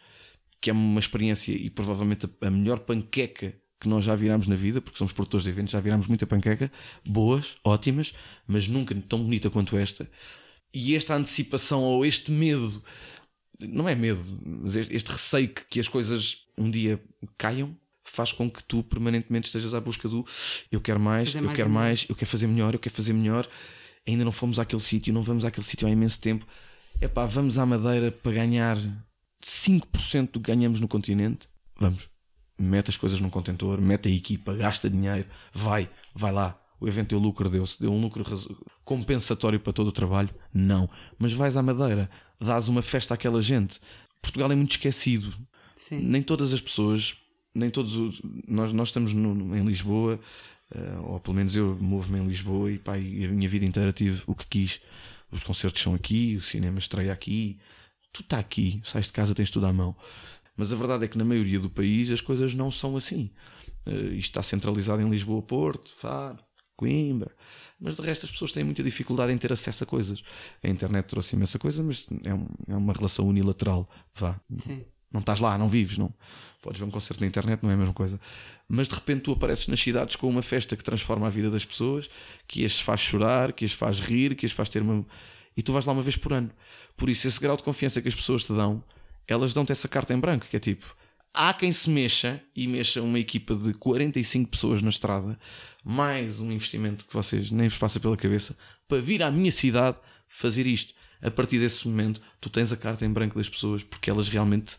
S3: que é uma experiência e provavelmente a melhor panqueca que nós já virámos na vida, porque somos produtores de eventos, já virámos muita panqueca, boas, ótimas, mas nunca tão bonita quanto esta. E esta antecipação ou este medo, não é medo, mas este receio que as coisas um dia caiam, faz com que tu permanentemente estejas à busca do eu quero mais,
S1: Fazer
S3: eu
S1: mais
S3: quero
S1: melhor.
S3: mais, eu quero fazer melhor, eu quero fazer melhor. Ainda não fomos àquele sítio, não vamos àquele sítio há imenso tempo. Epá, vamos à Madeira para ganhar 5% do que ganhamos no continente. Vamos. Mete as coisas num contentor, mete a equipa, gasta dinheiro, vai, vai lá. O evento deu lucro, deu-se, deu um lucro compensatório para todo o trabalho? Não. Mas vais à Madeira, dás uma festa àquela gente. Portugal é muito esquecido.
S1: Sim.
S3: Nem todas as pessoas, nem todos os. Nós, nós estamos no- em Lisboa, eh, ou pelo menos eu movo-me em Lisboa e, pá, e a minha vida inteira tive o que quis. Os concertos são aqui, o cinema estreia aqui, tu está aqui, sais de casa, tens tudo à mão. Mas a verdade é que na maioria do país as coisas não são assim. Eh, isto está centralizado em Lisboa, Porto, Faro, Coimbra. Mas de resto as pessoas têm muita dificuldade em ter acesso a coisas. A internet trouxe imensa coisa, mas é, um- é uma relação unilateral. Vá.
S1: Sim.
S3: Não estás lá, não vives, não. Podes ver um concerto na internet, não é a mesma coisa. Mas de repente tu apareces nas cidades com uma festa que transforma a vida das pessoas, que as faz chorar, que as faz rir, que as faz ter uma. E tu vais lá uma vez por ano. Por isso, esse grau de confiança que as pessoas te dão, elas dão-te essa carta em branco, que é tipo. Há quem se mexa e mexa uma equipa de 45 pessoas na estrada, mais um investimento que vocês nem vos passa pela cabeça, para vir à minha cidade fazer isto. A partir desse momento, tu tens a carta em branco das pessoas porque elas realmente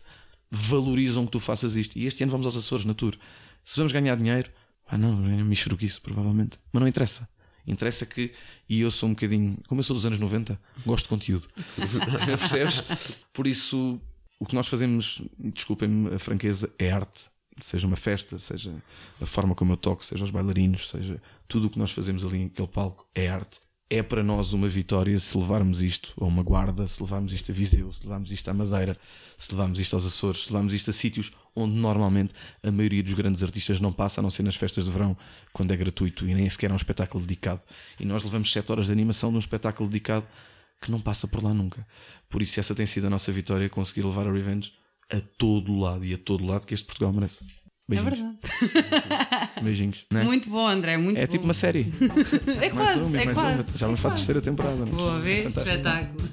S3: valorizam que tu faças isto. E este ano vamos aos Açores na Tour. Se vamos ganhar dinheiro, ah não, vamos ganhar isso provavelmente. Mas não interessa. Interessa que, e eu sou um bocadinho, como eu sou dos anos 90, gosto de conteúdo. Percebes? Por isso, o que nós fazemos, desculpem-me a franqueza, é arte. Seja uma festa, seja a forma como eu toco, seja os bailarinos, seja tudo o que nós fazemos ali naquele palco é arte. É para nós uma vitória se levarmos isto a uma guarda, se levarmos isto a Viseu, se levarmos isto à Madeira, se levarmos isto aos Açores, se levarmos isto a sítios onde normalmente a maioria dos grandes artistas não passa, a não ser nas festas de verão, quando é gratuito e nem sequer é um espetáculo dedicado. E nós levamos 7 horas de animação de um espetáculo dedicado que não passa por lá nunca. Por isso, essa tem sido a nossa vitória, conseguir levar a Revenge a todo o lado e a todo lado que este Portugal merece.
S1: É
S3: Beijinhos.
S1: verdade.
S3: Beijinhos. Né?
S1: Muito bom, André. Muito
S3: É
S1: bom.
S3: tipo uma série.
S1: É
S3: Mais
S1: quase,
S3: uma,
S1: é
S3: mais
S1: quase.
S3: uma. Já vamos para a terceira temporada. é?
S1: Boa
S3: É
S1: vez, espetáculo.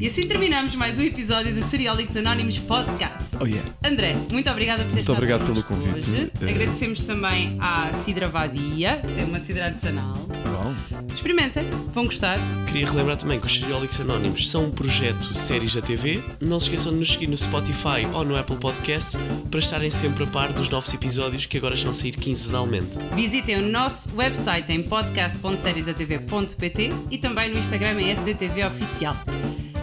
S1: E assim terminamos mais um episódio do Seriólicos Anónimos Podcast.
S3: Oh yeah.
S1: André, muito obrigada por ter
S3: Muito
S1: estado
S3: obrigado pelo convite.
S1: Hoje.
S3: Eh,
S1: Agradecemos também à Cidra Vadia, tem uma cidra artesanal.
S3: Bom.
S1: Experimentem, vão gostar.
S2: Queria relembrar também que os Seriólicos Anónimos são um projeto séries da TV. Não se esqueçam de nos seguir no Spotify ou no Apple Podcast para estarem sempre a par dos novos episódios que agora estão a sair quinzenalmente.
S1: Visitem o nosso website em podcast.seriesdatv.pt e também no Instagram em SDTV Oficial.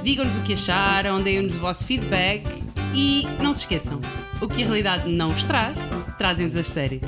S1: Digam-nos o que acharam, deem-nos o vosso feedback e não se esqueçam, o que a realidade não vos traz, trazem-vos as séries.